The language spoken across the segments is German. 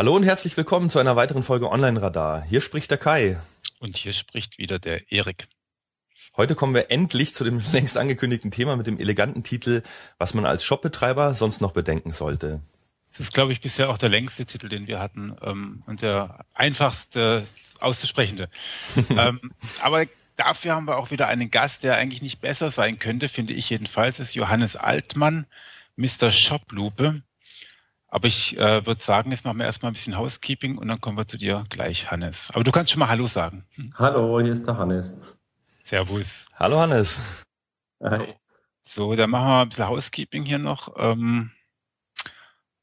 Hallo und herzlich willkommen zu einer weiteren Folge Online Radar. Hier spricht der Kai. Und hier spricht wieder der Erik. Heute kommen wir endlich zu dem längst angekündigten Thema mit dem eleganten Titel, was man als Shopbetreiber sonst noch bedenken sollte. Das ist, glaube ich, bisher auch der längste Titel, den wir hatten ähm, und der einfachste auszusprechende. ähm, aber dafür haben wir auch wieder einen Gast, der eigentlich nicht besser sein könnte, finde ich jedenfalls, ist Johannes Altmann, Mr. Shoplupe. Aber ich äh, würde sagen, jetzt machen wir erstmal ein bisschen Housekeeping und dann kommen wir zu dir gleich, Hannes. Aber du kannst schon mal Hallo sagen. Hm. Hallo, hier ist der Hannes. Servus. Hallo Hannes. Hi. So, dann machen wir ein bisschen Housekeeping hier noch. Ähm,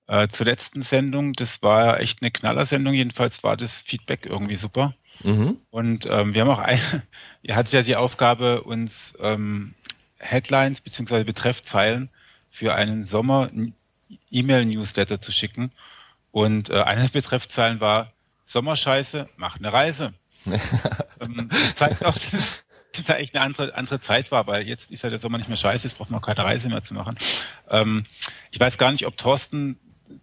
äh, zur letzten Sendung, das war echt eine Knallersendung, jedenfalls war das Feedback irgendwie super. Mhm. Und ähm, wir haben auch ein, ihr hattet ja die Aufgabe, uns ähm, Headlines bzw. Betreffzeilen für einen Sommer E-Mail-Newsletter zu schicken. Und äh, eine der Betreffzeilen war Sommerscheiße, mach eine Reise. ähm, das zeigt auch, dass da echt eine andere, andere Zeit war, weil jetzt ist ja der Sommer nicht mehr scheiße, jetzt braucht man keine Reise mehr zu machen. Ähm, ich weiß gar nicht, ob Thorsten,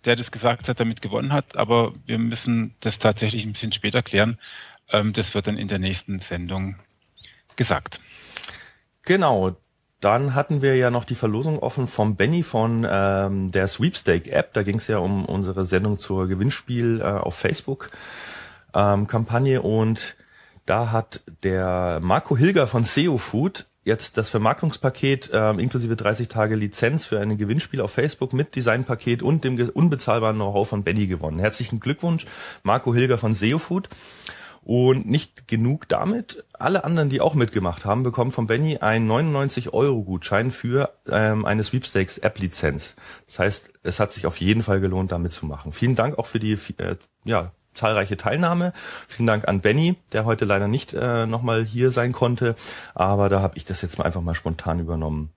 der das gesagt hat, damit gewonnen hat, aber wir müssen das tatsächlich ein bisschen später klären. Ähm, das wird dann in der nächsten Sendung gesagt. Genau, dann hatten wir ja noch die Verlosung offen vom Benny von ähm, der Sweepstake-App. Da ging es ja um unsere Sendung zur Gewinnspiel äh, auf Facebook-Kampagne. Ähm, und da hat der Marco Hilger von SEO Food jetzt das Vermarktungspaket äh, inklusive 30 Tage Lizenz für ein Gewinnspiel auf Facebook mit Designpaket und dem unbezahlbaren Know-how von Benny gewonnen. Herzlichen Glückwunsch, Marco Hilger von SEO Food. Und nicht genug damit. Alle anderen, die auch mitgemacht haben, bekommen von Benny einen 99-Euro-Gutschein für ähm, eine Sweepstakes-App-Lizenz. Das heißt, es hat sich auf jeden Fall gelohnt, damit zu machen. Vielen Dank auch für die äh, ja, zahlreiche Teilnahme. Vielen Dank an Benny, der heute leider nicht äh, nochmal hier sein konnte. Aber da habe ich das jetzt mal einfach mal spontan übernommen.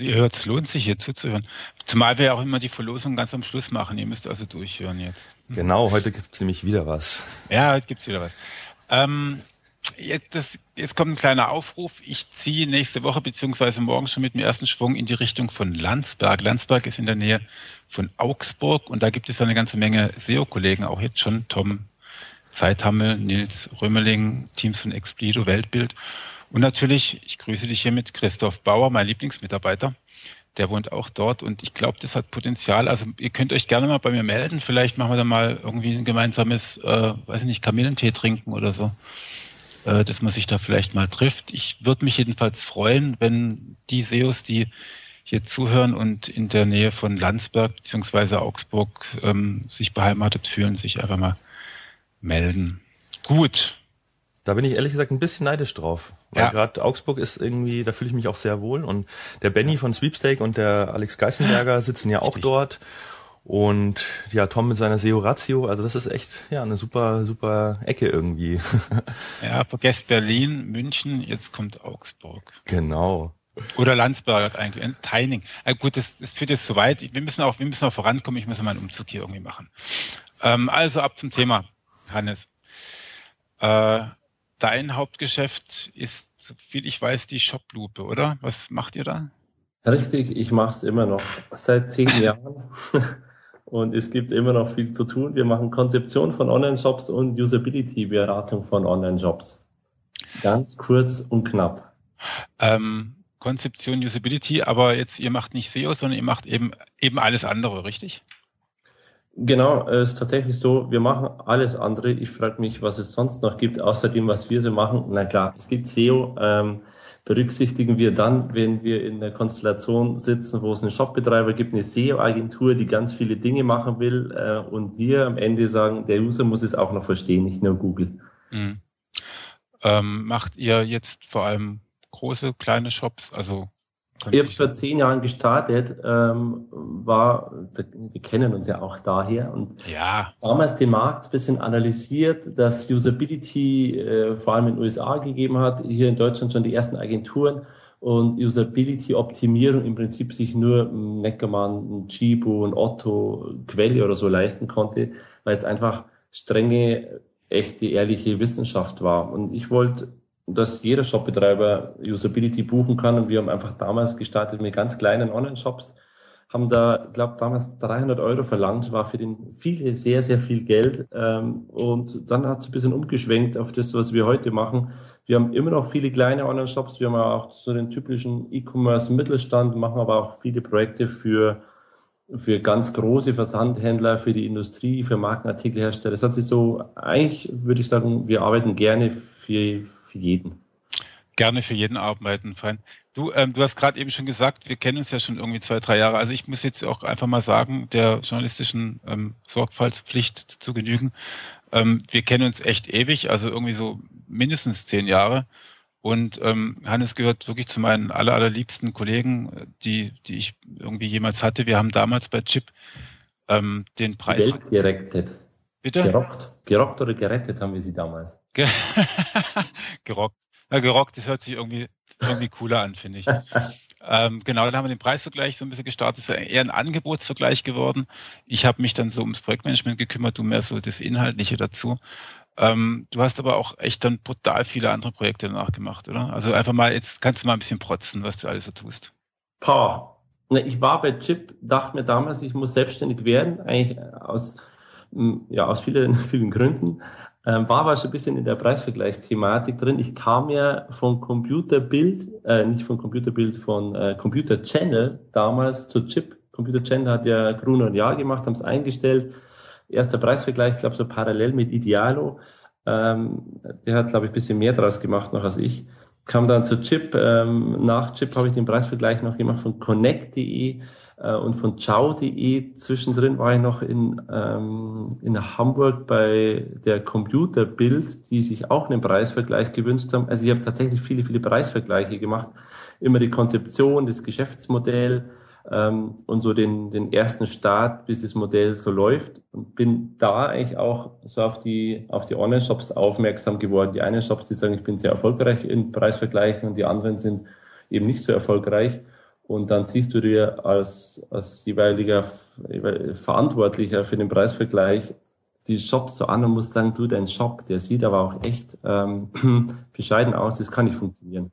Ihr hört, es lohnt sich hier zuzuhören. Zumal wir ja auch immer die Verlosung ganz am Schluss machen. Ihr müsst also durchhören jetzt. Genau, heute gibt es nämlich wieder was. Ja, heute gibt es wieder was. Ähm, jetzt, das, jetzt kommt ein kleiner Aufruf. Ich ziehe nächste Woche beziehungsweise morgen schon mit dem ersten Schwung in die Richtung von Landsberg. Landsberg ist in der Nähe von Augsburg und da gibt es eine ganze Menge SEO-Kollegen, auch jetzt schon Tom Zeithammel, Nils Römeling, Teams von Explido, Weltbild. Und natürlich, ich grüße dich hier mit Christoph Bauer, mein Lieblingsmitarbeiter. Der wohnt auch dort und ich glaube, das hat Potenzial. Also ihr könnt euch gerne mal bei mir melden. Vielleicht machen wir da mal irgendwie ein gemeinsames, äh, weiß ich nicht, Kamillentee trinken oder so. Äh, dass man sich da vielleicht mal trifft. Ich würde mich jedenfalls freuen, wenn die SEOs, die hier zuhören und in der Nähe von Landsberg bzw. Augsburg ähm, sich beheimatet fühlen, sich einfach mal melden. Gut, da bin ich ehrlich gesagt ein bisschen neidisch drauf. Weil ja. gerade Augsburg ist irgendwie, da fühle ich mich auch sehr wohl. Und der Benny von Sweepstake und der Alex Geisenberger sitzen ja auch Richtig. dort. Und ja, Tom mit seiner SEO Ratio, also das ist echt ja eine super, super Ecke irgendwie. Ja, vergesst Berlin, München, jetzt kommt Augsburg. Genau. Oder Landsberg eigentlich, ein Teining. Ja, gut, das, das führt jetzt zu weit. Wir müssen auch, wir müssen auch vorankommen. Ich muss mal einen Umzug hier irgendwie machen. Ähm, also ab zum Thema, Hannes. Äh, dein Hauptgeschäft ist, so viel ich weiß, die Shoplupe, oder? Was macht ihr da? Richtig, ich mache es immer noch seit zehn Jahren. Und es gibt immer noch viel zu tun. Wir machen Konzeption von Online-Shops und Usability-Beratung von Online-Shops. Ganz kurz und knapp. Ähm, Konzeption, Usability, aber jetzt, ihr macht nicht SEO, sondern ihr macht eben, eben alles andere, richtig? Genau, es ist tatsächlich so, wir machen alles andere. Ich frage mich, was es sonst noch gibt, außer dem, was wir so machen. Na klar, es gibt SEO, ähm, berücksichtigen wir dann, wenn wir in der Konstellation sitzen, wo es einen Shopbetreiber gibt, eine SEO-Agentur, die ganz viele Dinge machen will äh, und wir am Ende sagen, der User muss es auch noch verstehen, nicht nur Google. Mhm. Ähm, macht ihr jetzt vor allem große, kleine Shops, also ich habe vor zehn Jahren gestartet, ähm, war, wir kennen uns ja auch daher und ja. damals den Markt ein bisschen analysiert, dass Usability äh, vor allem in den USA gegeben hat, hier in Deutschland schon die ersten Agenturen und Usability-Optimierung im Prinzip sich nur Neckermann, Chibo, ein Otto, Quelle oder so leisten konnte, weil es einfach strenge, echte, ehrliche Wissenschaft war. Und ich wollte dass jeder Shopbetreiber Usability buchen kann. Und wir haben einfach damals gestartet mit ganz kleinen Online-Shops, haben da, glaube damals 300 Euro verlangt, war für den viele sehr, sehr viel Geld. Ähm, und dann hat es ein bisschen umgeschwenkt auf das, was wir heute machen. Wir haben immer noch viele kleine Online-Shops. Wir haben auch so den typischen E-Commerce-Mittelstand, machen aber auch viele Projekte für, für ganz große Versandhändler, für die Industrie, für Markenartikelhersteller. Das hat sich so, eigentlich würde ich sagen, wir arbeiten gerne für, für jeden. Gerne für jeden arbeiten, fein. Du, ähm, du hast gerade eben schon gesagt, wir kennen uns ja schon irgendwie zwei, drei Jahre. Also ich muss jetzt auch einfach mal sagen, der journalistischen ähm, Sorgfaltspflicht zu genügen. Ähm, wir kennen uns echt ewig, also irgendwie so mindestens zehn Jahre. Und ähm, Hannes gehört wirklich zu meinen aller, allerliebsten Kollegen, die, die ich irgendwie jemals hatte. Wir haben damals bei Chip ähm, den Preis. Welt gerettet. Bitte? Gerockt. Gerockt oder gerettet haben wir sie damals. gerockt. Ja, gerockt, das hört sich irgendwie irgendwie cooler an, finde ich. ähm, genau, dann haben wir den Preisvergleich so ein bisschen gestartet. Das ist eher ein Angebotsvergleich geworden. Ich habe mich dann so ums Projektmanagement gekümmert, du mehr so das Inhaltliche dazu. Ähm, du hast aber auch echt dann brutal viele andere Projekte danach gemacht, oder? Also einfach mal, jetzt kannst du mal ein bisschen protzen, was du alles so tust. Pah. Ich war bei Chip, dachte mir damals, ich muss selbstständig werden, eigentlich aus, ja, aus vielen, vielen Gründen. Ähm, war aber schon ein bisschen in der Preisvergleichsthematik drin. Ich kam ja von Computerbild, äh, nicht von Computerbild, von äh, Computer Channel damals zu Chip. Computer Channel hat ja Gruner und Jahr gemacht, haben es eingestellt. Erster Preisvergleich, ich glaube so parallel mit Idealo. Ähm, der hat, glaube ich, ein bisschen mehr draus gemacht noch als ich. Kam dann zu Chip. Ähm, nach Chip habe ich den Preisvergleich noch gemacht von Connect.de äh, und von ciao.de. Zwischendrin war ich noch in, ähm, in Hamburg bei der Computerbild, die sich auch einen Preisvergleich gewünscht haben. Also ich habe tatsächlich viele, viele Preisvergleiche gemacht. Immer die Konzeption, das Geschäftsmodell ähm, und so den, den ersten Start, bis das Modell so läuft. Und bin da eigentlich auch so auf die, auf die Online-Shops aufmerksam geworden. Die einen Shops, die sagen, ich bin sehr erfolgreich in Preisvergleichen und die anderen sind eben nicht so erfolgreich. Und dann siehst du dir als, als jeweiliger Verantwortlicher für den Preisvergleich die Shops so an und musst sagen, du, dein Shop, der sieht aber auch echt ähm, bescheiden aus, das kann nicht funktionieren.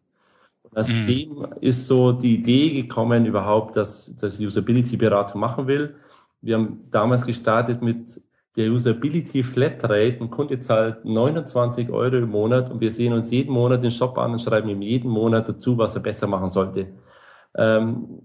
Und aus mhm. dem ist so die Idee gekommen überhaupt, dass das Usability-Beratung machen will. Wir haben damals gestartet mit der Usability Flatrate. Ein Kunde zahlt 29 Euro im Monat und wir sehen uns jeden Monat den Shop an und schreiben ihm jeden Monat dazu, was er besser machen sollte. Ähm,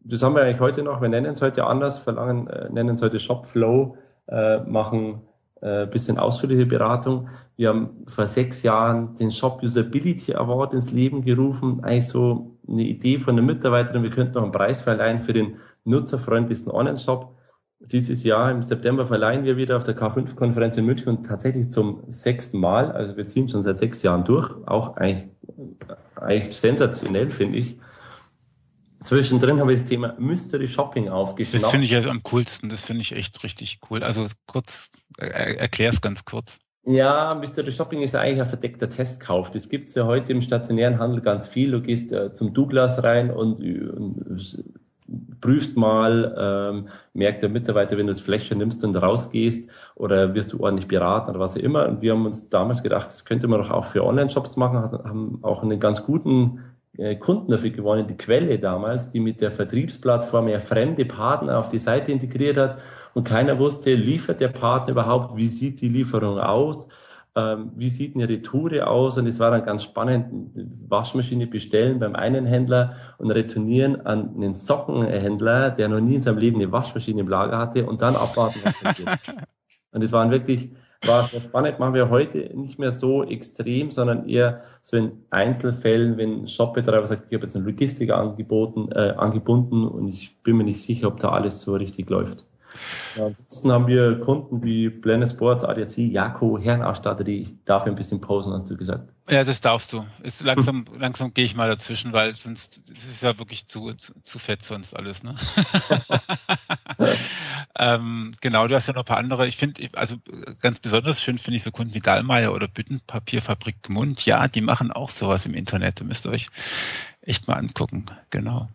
das haben wir eigentlich heute noch. Wir nennen es heute anders, verlangen, äh, nennen es heute Shopflow, äh, machen äh, bisschen ausführliche Beratung. Wir haben vor sechs Jahren den Shop Usability Award ins Leben gerufen. Eigentlich so eine Idee von der Mitarbeiterin. Wir könnten noch einen Preis verleihen für den nutzerfreundlichsten Online-Shop. Dieses Jahr im September verleihen wir wieder auf der K5-Konferenz in München und tatsächlich zum sechsten Mal. Also wir ziehen schon seit sechs Jahren durch. Auch eigentlich, eigentlich sensationell, finde ich. Zwischendrin habe ich das Thema Mystery Shopping aufgeschnappt. Das finde ich ja am coolsten. Das finde ich echt richtig cool. Also kurz, äh, erklär es ganz kurz. Ja, Mystery Shopping ist eigentlich ein verdeckter Testkauf. Das gibt es ja heute im stationären Handel ganz viel. Du gehst äh, zum Douglas rein und, und prüfst mal, ähm, merkt der Mitarbeiter, wenn du das Fläschchen nimmst und rausgehst oder wirst du ordentlich beraten oder was auch immer. Und wir haben uns damals gedacht, das könnte man doch auch für Online-Shops machen, haben auch einen ganz guten äh, Kunden dafür gewonnen, die Quelle damals, die mit der Vertriebsplattform ja fremde Partner auf die Seite integriert hat. Und keiner wusste, liefert der Partner überhaupt, wie sieht die Lieferung aus, ähm, wie sieht eine Retoure aus? Und es war dann ganz spannend, Waschmaschine bestellen beim einen Händler und retournieren an einen Sockenhändler, der noch nie in seinem Leben eine Waschmaschine im Lager hatte und dann abwarten, was passiert. und es waren wirklich war sehr spannend, machen wir heute nicht mehr so extrem, sondern eher so in Einzelfällen, wenn ein Shopbetreiber sagt, ich habe jetzt einen Logistiker angeboten, äh, angebunden und ich bin mir nicht sicher, ob da alles so richtig läuft. Ja, ansonsten haben wir Kunden wie Blender Sports, ADAC, Jako, Herrenausstatter, die ich darf ein bisschen posen, hast du gesagt. Ja, das darfst du. Ist langsam, langsam gehe ich mal dazwischen, weil sonst es ist ja wirklich zu, zu, zu fett sonst alles. Ne? ähm, genau, du hast ja noch ein paar andere. Ich finde, also ganz besonders schön finde ich so Kunden wie Dallmayr oder Büttenpapierfabrik Gmund. Ja, die machen auch sowas im Internet. Da müsst ihr euch echt mal angucken. Genau.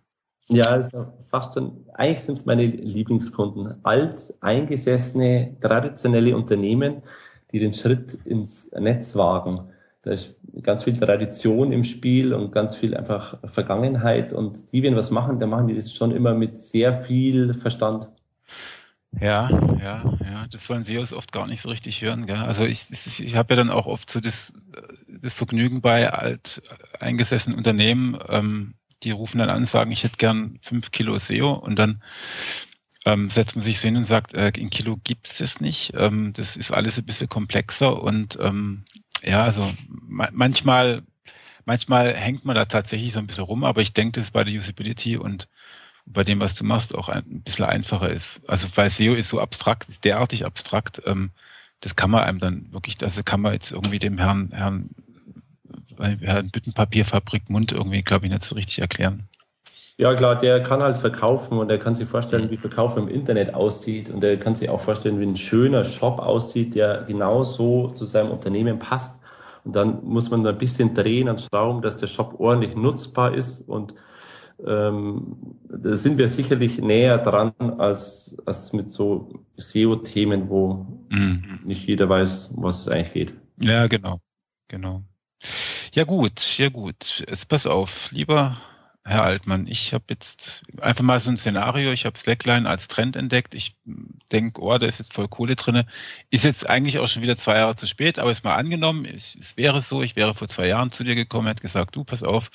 Ja, also fast schon, eigentlich sind es meine Lieblingskunden. Alt, eingesessene, traditionelle Unternehmen, die den Schritt ins Netz wagen. da ist ganz viel Tradition im Spiel und ganz viel einfach Vergangenheit. Und die, wenn was machen, dann machen die das schon immer mit sehr viel Verstand. Ja, ja, ja, das wollen SEOs oft gar nicht so richtig hören. Gell? Also ich, ich habe ja dann auch oft so das, das Vergnügen bei alt eingesessenen Unternehmen, ähm, die rufen dann an und sagen, ich hätte gern fünf Kilo SEO und dann ähm, setzt man sich so hin und sagt, äh, in Kilo gibt es das nicht. Ähm, das ist alles ein bisschen komplexer und ähm, ja, also ma manchmal, manchmal hängt man da tatsächlich so ein bisschen rum, aber ich denke, dass bei der Usability und bei dem, was du machst, auch ein, ein bisschen einfacher ist. Also weil SEO ist so abstrakt, ist derartig abstrakt, ähm, das kann man einem dann wirklich, also kann man jetzt irgendwie dem Herrn, Herrn, Herrn Büttenpapierfabrik Mund irgendwie, glaube ich, nicht so richtig erklären. Ja, klar, der kann halt verkaufen und er kann sich vorstellen, wie Verkauf im Internet aussieht und er kann sich auch vorstellen, wie ein schöner Shop aussieht, der genau so zu seinem Unternehmen passt. Und dann muss man ein bisschen drehen und schrauben, dass der Shop ordentlich nutzbar ist und ähm, da sind wir sicherlich näher dran als, als mit so SEO-Themen, wo mhm. nicht jeder weiß, was es eigentlich geht. Ja, genau, genau. Ja gut, ja gut. Jetzt pass auf, lieber Herr Altmann, ich habe jetzt einfach mal so ein Szenario, ich habe Slackline als Trend entdeckt. Ich denke, oh, da ist jetzt voll Kohle drinne. Ist jetzt eigentlich auch schon wieder zwei Jahre zu spät, aber ist mal angenommen, ich, es wäre so, ich wäre vor zwei Jahren zu dir gekommen, hätte gesagt, du, pass auf,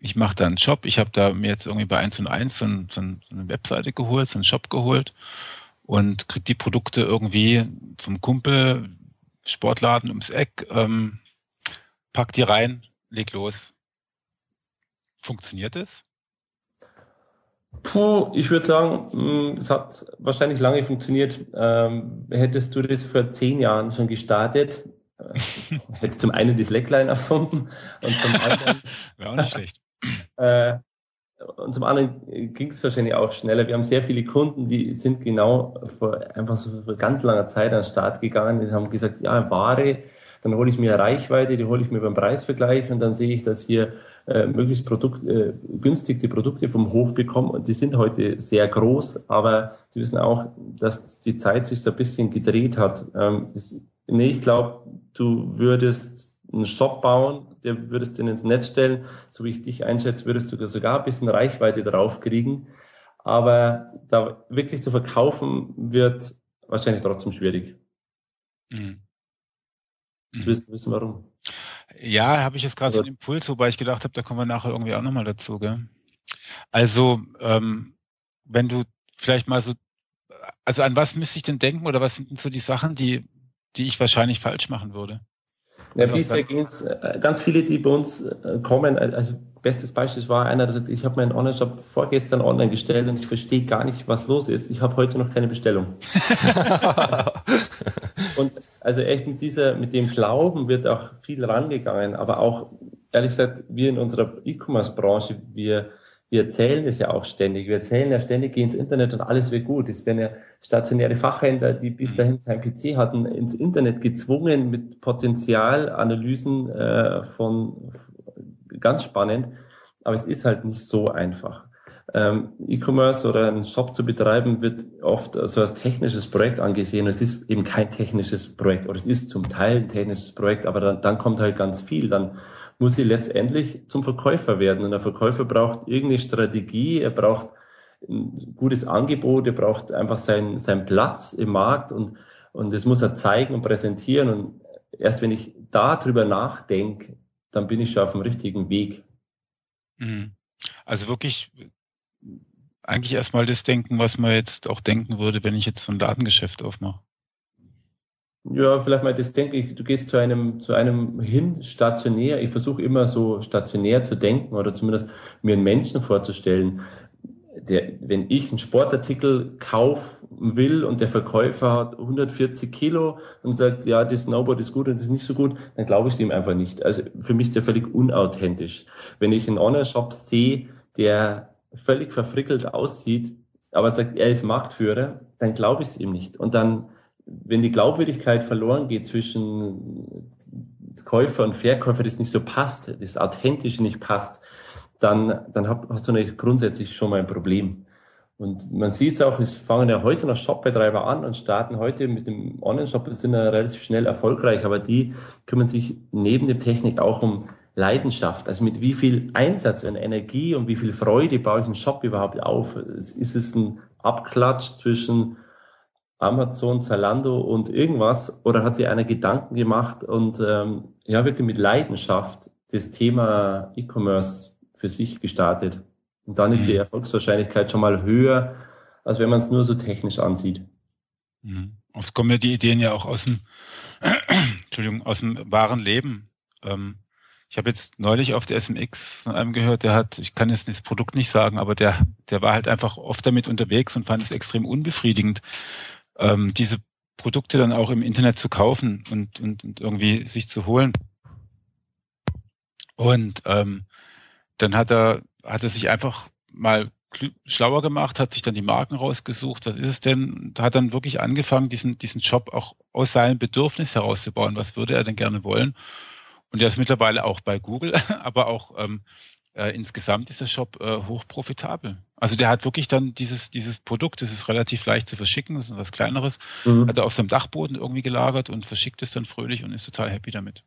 ich mache da einen Job. Ich habe da mir jetzt irgendwie bei 1 und 1 so, ein, so, eine Webseite geholt, so einen Shop geholt und krieg die Produkte irgendwie vom Kumpel, Sportladen ums Eck, ähm, pack die rein, leg los Funktioniert es? Puh, ich würde sagen, mm, es hat wahrscheinlich lange funktioniert. Ähm, hättest du das vor zehn Jahren schon gestartet, äh, hättest zum einen die Slackline erfunden und zum anderen. Wäre auch nicht schlecht. Äh, und zum anderen ging es wahrscheinlich auch schneller. Wir haben sehr viele Kunden, die sind genau vor einfach so vor ganz langer Zeit an den Start gegangen. Die haben gesagt, ja, Ware, dann hole ich mir Reichweite, die hole ich mir beim Preisvergleich und dann sehe ich, dass hier äh, möglichst Produkt, äh, günstig die Produkte vom Hof bekommen. Und die sind heute sehr groß, aber Sie wissen auch, dass die Zeit sich so ein bisschen gedreht hat. Ähm, es, nee, ich glaube, du würdest einen Shop bauen, der würdest den ins Netz stellen. So wie ich dich einschätze, würdest du sogar ein bisschen Reichweite drauf kriegen. Aber da wirklich zu verkaufen wird wahrscheinlich trotzdem schwierig. Mhm. Jetzt willst du wissen, warum. Ja, habe ich jetzt gerade so einen Impuls, wobei ich gedacht habe, da kommen wir nachher irgendwie auch nochmal dazu. Gell? Also, ähm, wenn du vielleicht mal so, also an was müsste ich denn denken oder was sind denn so die Sachen, die, die ich wahrscheinlich falsch machen würde? Ja, also bisher ging es äh, ganz viele, die bei uns äh, kommen. Also bestes Beispiel war einer, der sagt, ich habe meinen Online-Shop vorgestern online gestellt und ich verstehe gar nicht, was los ist. Ich habe heute noch keine Bestellung. und also echt mit dieser, mit dem Glauben wird auch viel rangegangen, aber auch ehrlich gesagt, wir in unserer E-Commerce-Branche, wir wir erzählen es ja auch ständig. Wir erzählen ja ständig, geh ins Internet und alles wird gut. Es werden ja stationäre Fachhändler, die bis mhm. dahin kein PC hatten, ins Internet gezwungen mit Potenzialanalysen äh, von ganz spannend. Aber es ist halt nicht so einfach. Ähm, E-Commerce oder einen Shop zu betreiben wird oft so als technisches Projekt angesehen. Es ist eben kein technisches Projekt oder es ist zum Teil ein technisches Projekt, aber dann, dann kommt halt ganz viel. Dann muss sie letztendlich zum Verkäufer werden. Und der Verkäufer braucht irgendeine Strategie, er braucht ein gutes Angebot, er braucht einfach seinen, seinen Platz im Markt und, und das muss er zeigen und präsentieren. Und erst wenn ich darüber nachdenke, dann bin ich schon auf dem richtigen Weg. Mhm. Also wirklich eigentlich erstmal das denken, was man jetzt auch denken würde, wenn ich jetzt so ein Ladengeschäft aufmache. Ja, vielleicht mal das denke ich, du gehst zu einem, zu einem hin stationär. Ich versuche immer so stationär zu denken oder zumindest mir einen Menschen vorzustellen, der, wenn ich einen Sportartikel kaufen will und der Verkäufer hat 140 Kilo und sagt, ja, das Snowboard ist gut und das ist nicht so gut, dann glaube ich es ihm einfach nicht. Also für mich ist der völlig unauthentisch. Wenn ich einen Online-Shop sehe, der völlig verfrickelt aussieht, aber sagt, er ist Marktführer, dann glaube ich es ihm nicht. Und dann wenn die Glaubwürdigkeit verloren geht zwischen Käufer und Verkäufer, das nicht so passt, das authentisch nicht passt, dann, dann hast du grundsätzlich schon mal ein Problem. Und man sieht es auch, es fangen ja heute noch Shopbetreiber an und starten heute mit dem Online-Shop, sind ja relativ schnell erfolgreich, aber die kümmern sich neben der Technik auch um Leidenschaft. Also mit wie viel Einsatz und Energie und wie viel Freude baue ich einen Shop überhaupt auf? Ist es ein Abklatsch zwischen Amazon, Zalando und irgendwas? Oder hat sich einer Gedanken gemacht und ähm, ja, wirklich mit Leidenschaft das Thema E-Commerce für sich gestartet? Und dann ist die mhm. Erfolgswahrscheinlichkeit schon mal höher, als wenn man es nur so technisch ansieht. Mhm. Oft kommen ja die Ideen ja auch aus dem, Entschuldigung, aus dem wahren Leben. Ähm, ich habe jetzt neulich auf der SMX von einem gehört, der hat, ich kann jetzt das Produkt nicht sagen, aber der, der war halt einfach oft damit unterwegs und fand es extrem unbefriedigend, ähm, diese Produkte dann auch im Internet zu kaufen und, und, und irgendwie sich zu holen. Und ähm, dann hat er hat er sich einfach mal schlauer gemacht, hat sich dann die Marken rausgesucht, was ist es denn, hat dann wirklich angefangen, diesen, diesen Job auch aus seinem Bedürfnis herauszubauen. Was würde er denn gerne wollen? Und er ist mittlerweile auch bei Google, aber auch ähm, äh, insgesamt ist der Shop äh, hoch profitabel. Also der hat wirklich dann dieses, dieses Produkt, das ist relativ leicht zu verschicken, das ist was kleineres, mhm. hat er auf seinem Dachboden irgendwie gelagert und verschickt es dann fröhlich und ist total happy damit.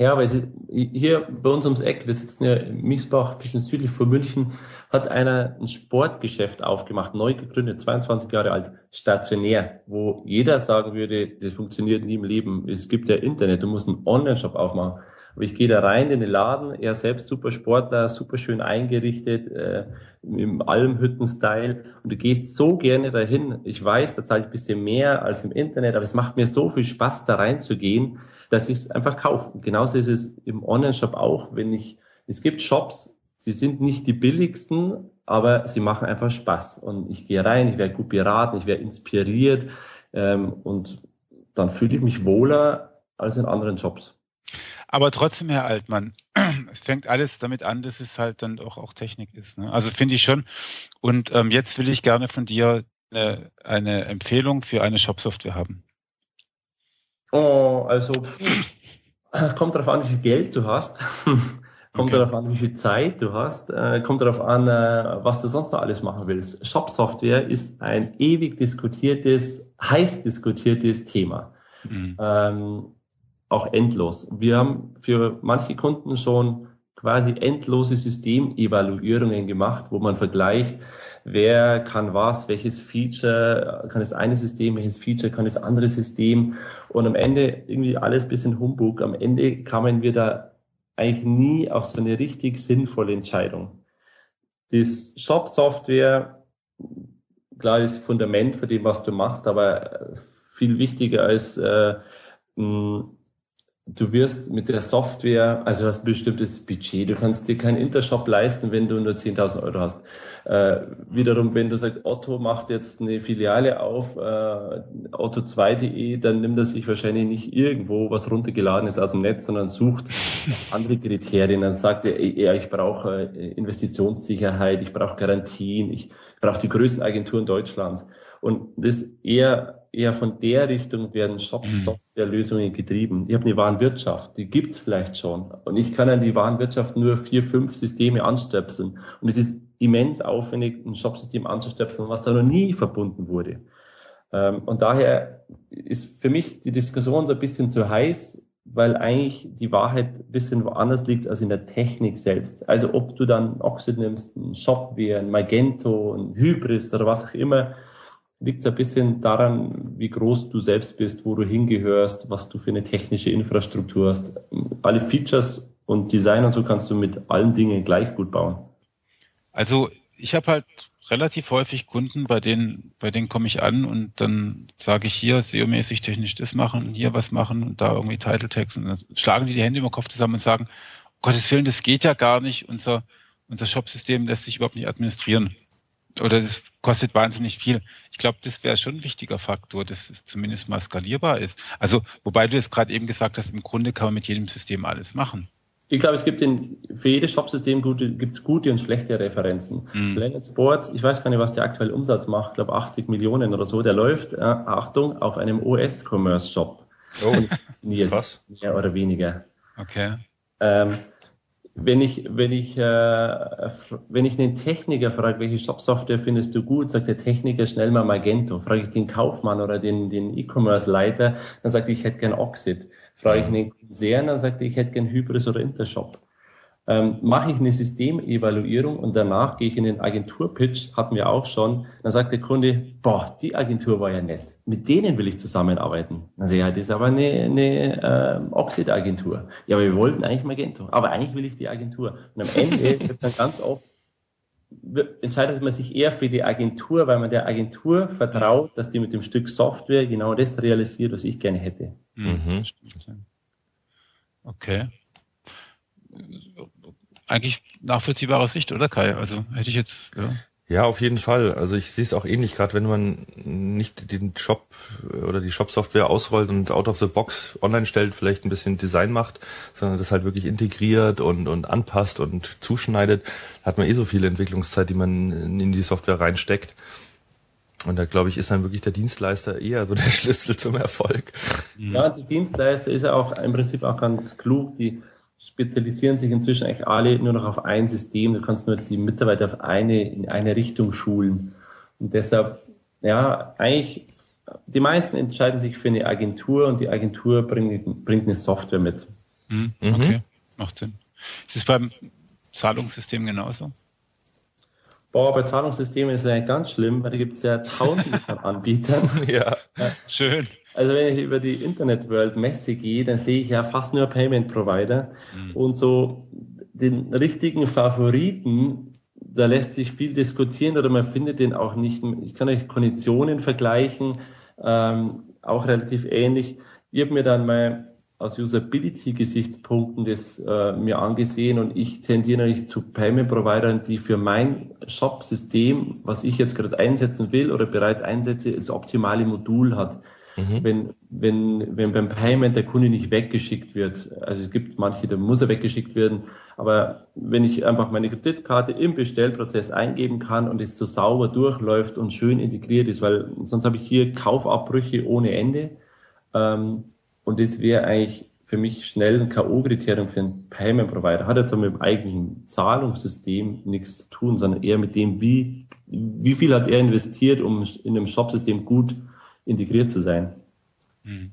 Ja, aber hier bei uns ums Eck, wir sitzen ja in Miesbach, ein bisschen südlich von München, hat einer ein Sportgeschäft aufgemacht, neu gegründet, 22 Jahre alt, stationär, wo jeder sagen würde, das funktioniert nie im Leben. Es gibt ja Internet, du musst einen Online-Shop aufmachen. Aber ich gehe da rein in den Laden, er selbst super Sportler, super schön eingerichtet, äh, im Almhütten-Style. Und du gehst so gerne dahin. Ich weiß, da zahle ich ein bisschen mehr als im Internet, aber es macht mir so viel Spaß, da reinzugehen dass ich es einfach kaufe. Genauso ist es im Online-Shop auch, wenn ich, es gibt Shops, sie sind nicht die billigsten, aber sie machen einfach Spaß. Und ich gehe rein, ich werde gut beraten, ich werde inspiriert ähm, und dann fühle ich mich wohler als in anderen Jobs. Aber trotzdem, Herr Altmann, es fängt alles damit an, dass es halt dann auch, auch Technik ist. Ne? Also finde ich schon. Und ähm, jetzt will ich gerne von dir eine, eine Empfehlung für eine Shop-Software haben. Oh, also kommt darauf an, wie viel Geld du hast. kommt okay. darauf an, wie viel Zeit du hast. Äh, kommt darauf an, äh, was du sonst noch alles machen willst. Shop-Software ist ein ewig diskutiertes, heiß diskutiertes Thema. Mhm. Ähm, auch endlos. Wir haben für manche Kunden schon quasi endlose Systemevaluierungen gemacht, wo man vergleicht, wer kann was, welches Feature, kann das eine System, welches Feature kann das andere System und am Ende irgendwie alles bisschen Humbug. Am Ende kamen wir da eigentlich nie auf so eine richtig sinnvolle Entscheidung. Das Shop-Software, klar, ist Fundament für dem, was du machst, aber viel wichtiger als äh, du wirst mit der Software, also du hast ein bestimmtes Budget, du kannst dir keinen Intershop leisten, wenn du nur 10.000 Euro hast. Äh, wiederum, wenn du sagst, Otto macht jetzt eine Filiale auf, äh, otto2.de, dann nimmt er sich wahrscheinlich nicht irgendwo was runtergeladen ist aus dem Netz, sondern sucht andere Kriterien. Dann sagt er, ja, ich brauche äh, Investitionssicherheit, ich brauche Garantien, ich brauche die größten Agenturen Deutschlands. Und das eher, eher von der Richtung werden Shop-Software-Lösungen getrieben. Ich habe eine Warenwirtschaft, die gibt's vielleicht schon. Und ich kann an die Warenwirtschaft nur vier, fünf Systeme anstöpseln. Und es ist immens aufwendig, ein Shop-System anzustöpseln, was da noch nie verbunden wurde. Ähm, und daher ist für mich die Diskussion so ein bisschen zu heiß, weil eigentlich die Wahrheit ein bisschen woanders liegt als in der Technik selbst. Also ob du dann Oxid nimmst, ein Shopware, ein Magento, ein Hybris oder was auch immer, liegt so ein bisschen daran, wie groß du selbst bist, wo du hingehörst, was du für eine technische Infrastruktur hast. Alle Features und Design und so kannst du mit allen Dingen gleich gut bauen. Also ich habe halt relativ häufig Kunden, bei denen, bei denen komme ich an und dann sage ich hier SEO-mäßig technisch das machen, hier was machen und da irgendwie Title Text und dann schlagen die die Hände über den Kopf zusammen und sagen, um Gottes Willen, das geht ja gar nicht, unser, unser Shop-System lässt sich überhaupt nicht administrieren oder das kostet wahnsinnig viel. Ich glaube, das wäre schon ein wichtiger Faktor, dass es zumindest mal skalierbar ist. Also, wobei du jetzt gerade eben gesagt hast, im Grunde kann man mit jedem System alles machen. Ich glaube, es gibt in, für jedes Shop-System gute, gibt's gute und schlechte Referenzen. Mhm. Planet Sports, ich weiß gar nicht, was der aktuelle Umsatz macht, ich glaube 80 Millionen oder so, der läuft, äh, Achtung, auf einem OS-Commerce-Shop. Oh, krass. Mehr oder weniger. Okay. Ähm, wenn ich, wenn ich, äh, wenn ich einen Techniker frage, welche Shop-Software findest du gut, sagt der Techniker schnell mal Magento. Frage ich den Kaufmann oder den, den E-Commerce-Leiter, dann sagt er, ich hätte gern Oxid. Frage ich einen Konzern, dann sagt er, ich hätte gern Hybris oder Intershop ähm, mache ich eine Systemevaluierung und danach gehe ich in den Agenturpitch, hatten wir auch schon, dann sagt der Kunde, boah, die Agentur war ja nett, mit denen will ich zusammenarbeiten. Dann sage ich, ja, das ist aber eine, eine äh, Oxid-Agentur. Ja, aber wir wollten eigentlich Magento, aber eigentlich will ich die Agentur. Und am Ende wird dann ganz oft entscheidet man sich eher für die Agentur, weil man der Agentur vertraut, dass die mit dem Stück Software genau das realisiert, was ich gerne hätte. Mhm. Okay eigentlich nachvollziehbare Sicht, oder Kai? Also hätte ich jetzt, ja. Ja, auf jeden Fall. Also ich sehe es auch ähnlich, gerade wenn man nicht den Shop oder die Shop-Software ausrollt und out of the box online stellt, vielleicht ein bisschen Design macht, sondern das halt wirklich integriert und, und anpasst und zuschneidet, hat man eh so viel Entwicklungszeit, die man in die Software reinsteckt. Und da glaube ich, ist dann wirklich der Dienstleister eher so der Schlüssel zum Erfolg. Ja, die Dienstleister ist ja auch im Prinzip auch ganz klug, die spezialisieren sich inzwischen eigentlich alle nur noch auf ein System. Du kannst nur die Mitarbeiter auf eine, in eine Richtung schulen. Und deshalb, ja, eigentlich, die meisten entscheiden sich für eine Agentur und die Agentur bringt, bringt eine Software mit. Mhm. Okay, macht Sinn. Ist es beim Zahlungssystem genauso? Boah, bei Zahlungssystemen ist es eigentlich ganz schlimm, weil da gibt es ja tausende von Anbietern. ja, schön. Also wenn ich über die Internet World Messe gehe, dann sehe ich ja fast nur Payment Provider mhm. und so den richtigen Favoriten, da lässt sich viel diskutieren oder man findet den auch nicht. Ich kann euch Konditionen vergleichen, ähm, auch relativ ähnlich. Ich habe mir dann mal aus Usability-Gesichtspunkten das äh, mir angesehen und ich tendiere natürlich zu Payment-Providern, die für mein Shop-System, was ich jetzt gerade einsetzen will oder bereits einsetze, das optimale Modul hat. Mhm. Wenn, wenn, wenn beim Payment der Kunde nicht weggeschickt wird, also es gibt manche, da muss er weggeschickt werden, aber wenn ich einfach meine Kreditkarte im Bestellprozess eingeben kann und es so sauber durchläuft und schön integriert ist, weil sonst habe ich hier Kaufabbrüche ohne Ende. Ähm, und das wäre eigentlich für mich schnell ein K.O.-Kriterium für einen Payment-Provider. Hat jetzt auch mit dem eigentlichen Zahlungssystem nichts zu tun, sondern eher mit dem, wie, wie viel hat er investiert, um in einem Shopsystem gut integriert zu sein. Mhm.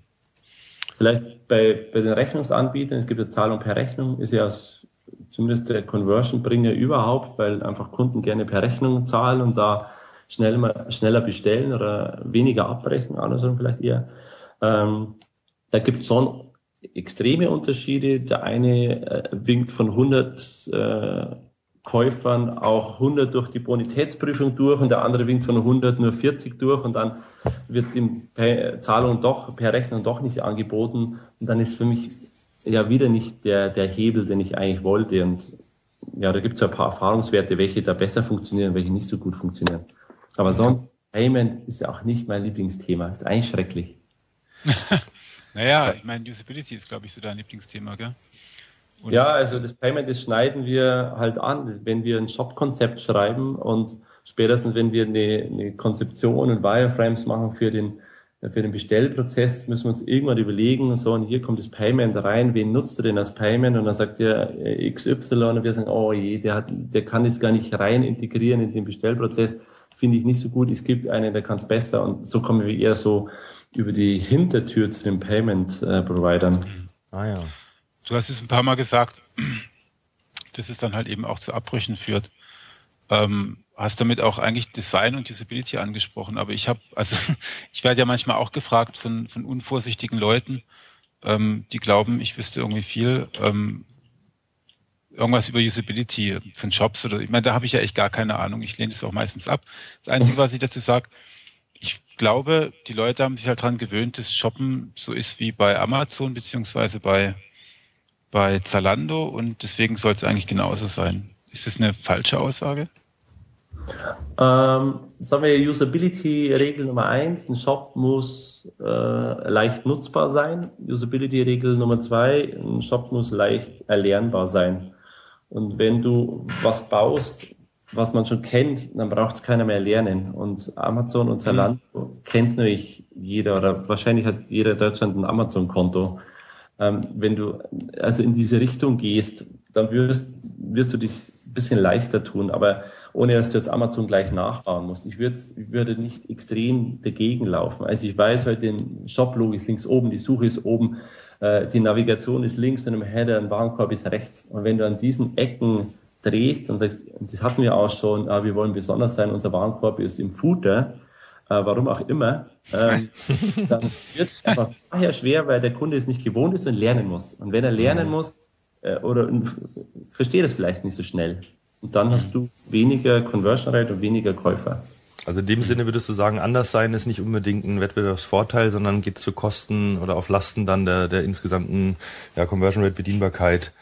Vielleicht bei, bei den Rechnungsanbietern, es gibt eine Zahlung per Rechnung, ist ja zumindest der Conversion-Bringer überhaupt, weil einfach Kunden gerne per Rechnung zahlen und da schnell, schneller bestellen oder weniger abbrechen, andersrum vielleicht eher. Ähm, da gibt es schon extreme Unterschiede. Der eine äh, winkt von 100 äh, Käufern auch 100 durch die Bonitätsprüfung durch und der andere winkt von 100 nur 40 durch und dann wird die Zahlung doch per Rechnung doch nicht angeboten und dann ist für mich ja wieder nicht der, der Hebel, den ich eigentlich wollte und ja, da gibt es ja ein paar Erfahrungswerte, welche da besser funktionieren, welche nicht so gut funktionieren. Aber sonst, Payment ist ja auch nicht mein Lieblingsthema, ist eigentlich schrecklich. naja, ich meine, Usability ist, glaube ich, so dein Lieblingsthema, gell? Und ja, also das Payment, das schneiden wir halt an, wenn wir ein Shop-Konzept schreiben und spätestens, wenn wir eine, eine Konzeption und Wireframes machen für den, für den Bestellprozess, müssen wir uns irgendwann überlegen, so, und hier kommt das Payment rein, wen nutzt du denn als Payment? Und dann sagt der äh, XY und wir sagen, oh je, der hat, der kann das gar nicht rein integrieren in den Bestellprozess, finde ich nicht so gut, es gibt einen, der kann es besser und so kommen wir eher so über die Hintertür zu den Payment-Providern. Ah ja. Du hast es ein paar Mal gesagt, dass es dann halt eben auch zu Abbrüchen führt. Ähm, hast damit auch eigentlich Design und Disability angesprochen, aber ich habe, also ich werde ja manchmal auch gefragt von, von unvorsichtigen Leuten, ähm, die glauben, ich wüsste irgendwie viel, ähm, irgendwas über Usability von Shops oder ich meine, da habe ich ja echt gar keine Ahnung. Ich lehne es auch meistens ab. Das Einzige, was ich dazu sage, ich glaube, die Leute haben sich halt daran gewöhnt, dass Shoppen so ist wie bei Amazon beziehungsweise bei bei Zalando und deswegen soll es eigentlich genauso sein. Ist das eine falsche Aussage? Ähm, sagen wir Usability-Regel Nummer eins: ein Shop muss äh, leicht nutzbar sein. Usability-Regel Nummer zwei: ein Shop muss leicht erlernbar sein. Und wenn du was baust, was man schon kennt, dann braucht es keiner mehr lernen. Und Amazon und Zalando mhm. kennt natürlich jeder oder wahrscheinlich hat jeder in Deutschland ein Amazon-Konto. Ähm, wenn du also in diese Richtung gehst, dann wirst, wirst du dich ein bisschen leichter tun. Aber ohne dass du jetzt Amazon gleich nachbauen musst. Ich, würde, ich würde nicht extrem dagegen laufen. Also ich weiß heute, den Shop-Logo ist links oben, die Suche ist oben, äh, die Navigation ist links und im Header ein Warenkorb ist rechts. Und wenn du an diesen Ecken drehst und sagst, das hatten wir auch schon, ah, wir wollen besonders sein, unser Warenkorb ist im Footer, warum auch immer, ähm, dann wird es einfach daher schwer, weil der Kunde es nicht gewohnt ist und lernen muss. Und wenn er lernen muss, äh, oder versteht es vielleicht nicht so schnell. Und dann hast du weniger Conversion Rate und weniger Käufer. Also in dem Sinne würdest du sagen, anders sein ist nicht unbedingt ein Wettbewerbsvorteil, sondern geht zu Kosten oder auf Lasten dann der, der insgesamten ja, Conversion Rate Bedienbarkeit.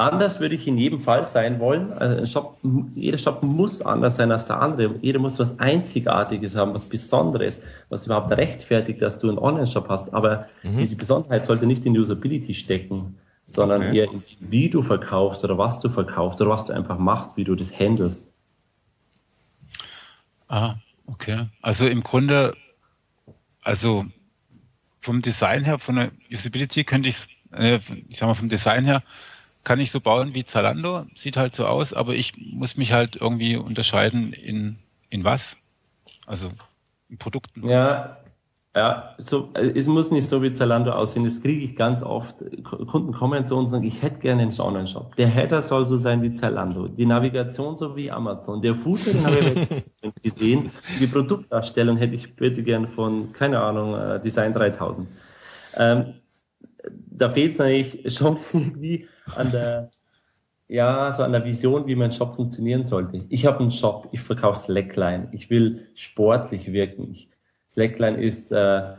Anders würde ich in jedem Fall sein wollen. Also Shop, jeder Shop muss anders sein als der andere. Jeder muss was Einzigartiges haben, was Besonderes, was überhaupt rechtfertigt, dass du einen Online-Shop hast. Aber mhm. diese Besonderheit sollte nicht in Usability stecken, sondern okay. eher in wie du verkaufst oder was du verkaufst oder was du einfach machst, wie du das handelst. Ah, okay. Also im Grunde, also vom Design her, von der Usability könnte ich, äh, ich sag mal vom Design her, kann ich so bauen wie Zalando, sieht halt so aus, aber ich muss mich halt irgendwie unterscheiden in, in was? Also in Produkten. Ja, ja, so, es muss nicht so wie Zalando aussehen. Das kriege ich ganz oft. Kunden kommen zu uns und sagen, ich hätte gerne einen Online-Shop. Der Header soll so sein wie Zalando. Die Navigation so wie Amazon. Der Footer, den habe ich gesehen. Die Produktdarstellung hätte ich bitte gern von, keine Ahnung, äh, Design 3000. Ähm, da fehlt es eigentlich schon irgendwie an der, ja, so an der Vision, wie mein Shop funktionieren sollte. Ich habe einen Shop, ich verkaufe Slackline. Ich will sportlich wirken. Slackline ist, äh,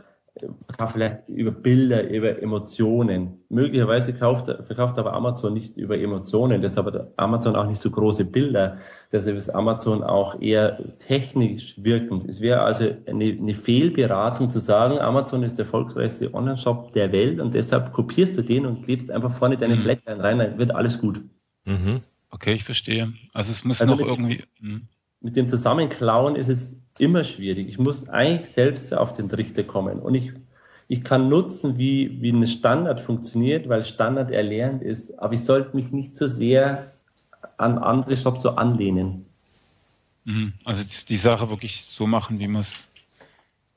verkauft vielleicht über Bilder, über Emotionen. Möglicherweise kauft, verkauft aber Amazon nicht über Emotionen, deshalb hat Amazon auch nicht so große Bilder. Deshalb ist Amazon auch eher technisch wirkend. Es wäre also eine, eine Fehlberatung zu sagen, Amazon ist der erfolgreichste Online-Shop der Welt und deshalb kopierst du den und klebst einfach vorne deine mhm. Slackline rein, dann wird alles gut. Mhm. Okay, ich verstehe. Also es muss also noch irgendwie... Hm. Mit dem Zusammenklauen ist es immer schwierig. Ich muss eigentlich selbst auf den Trichter kommen und ich, ich kann nutzen, wie, wie ein Standard funktioniert, weil Standard erlernt ist, aber ich sollte mich nicht so sehr an andere Shops so anlehnen. Mhm. Also die Sache wirklich so machen, wie man es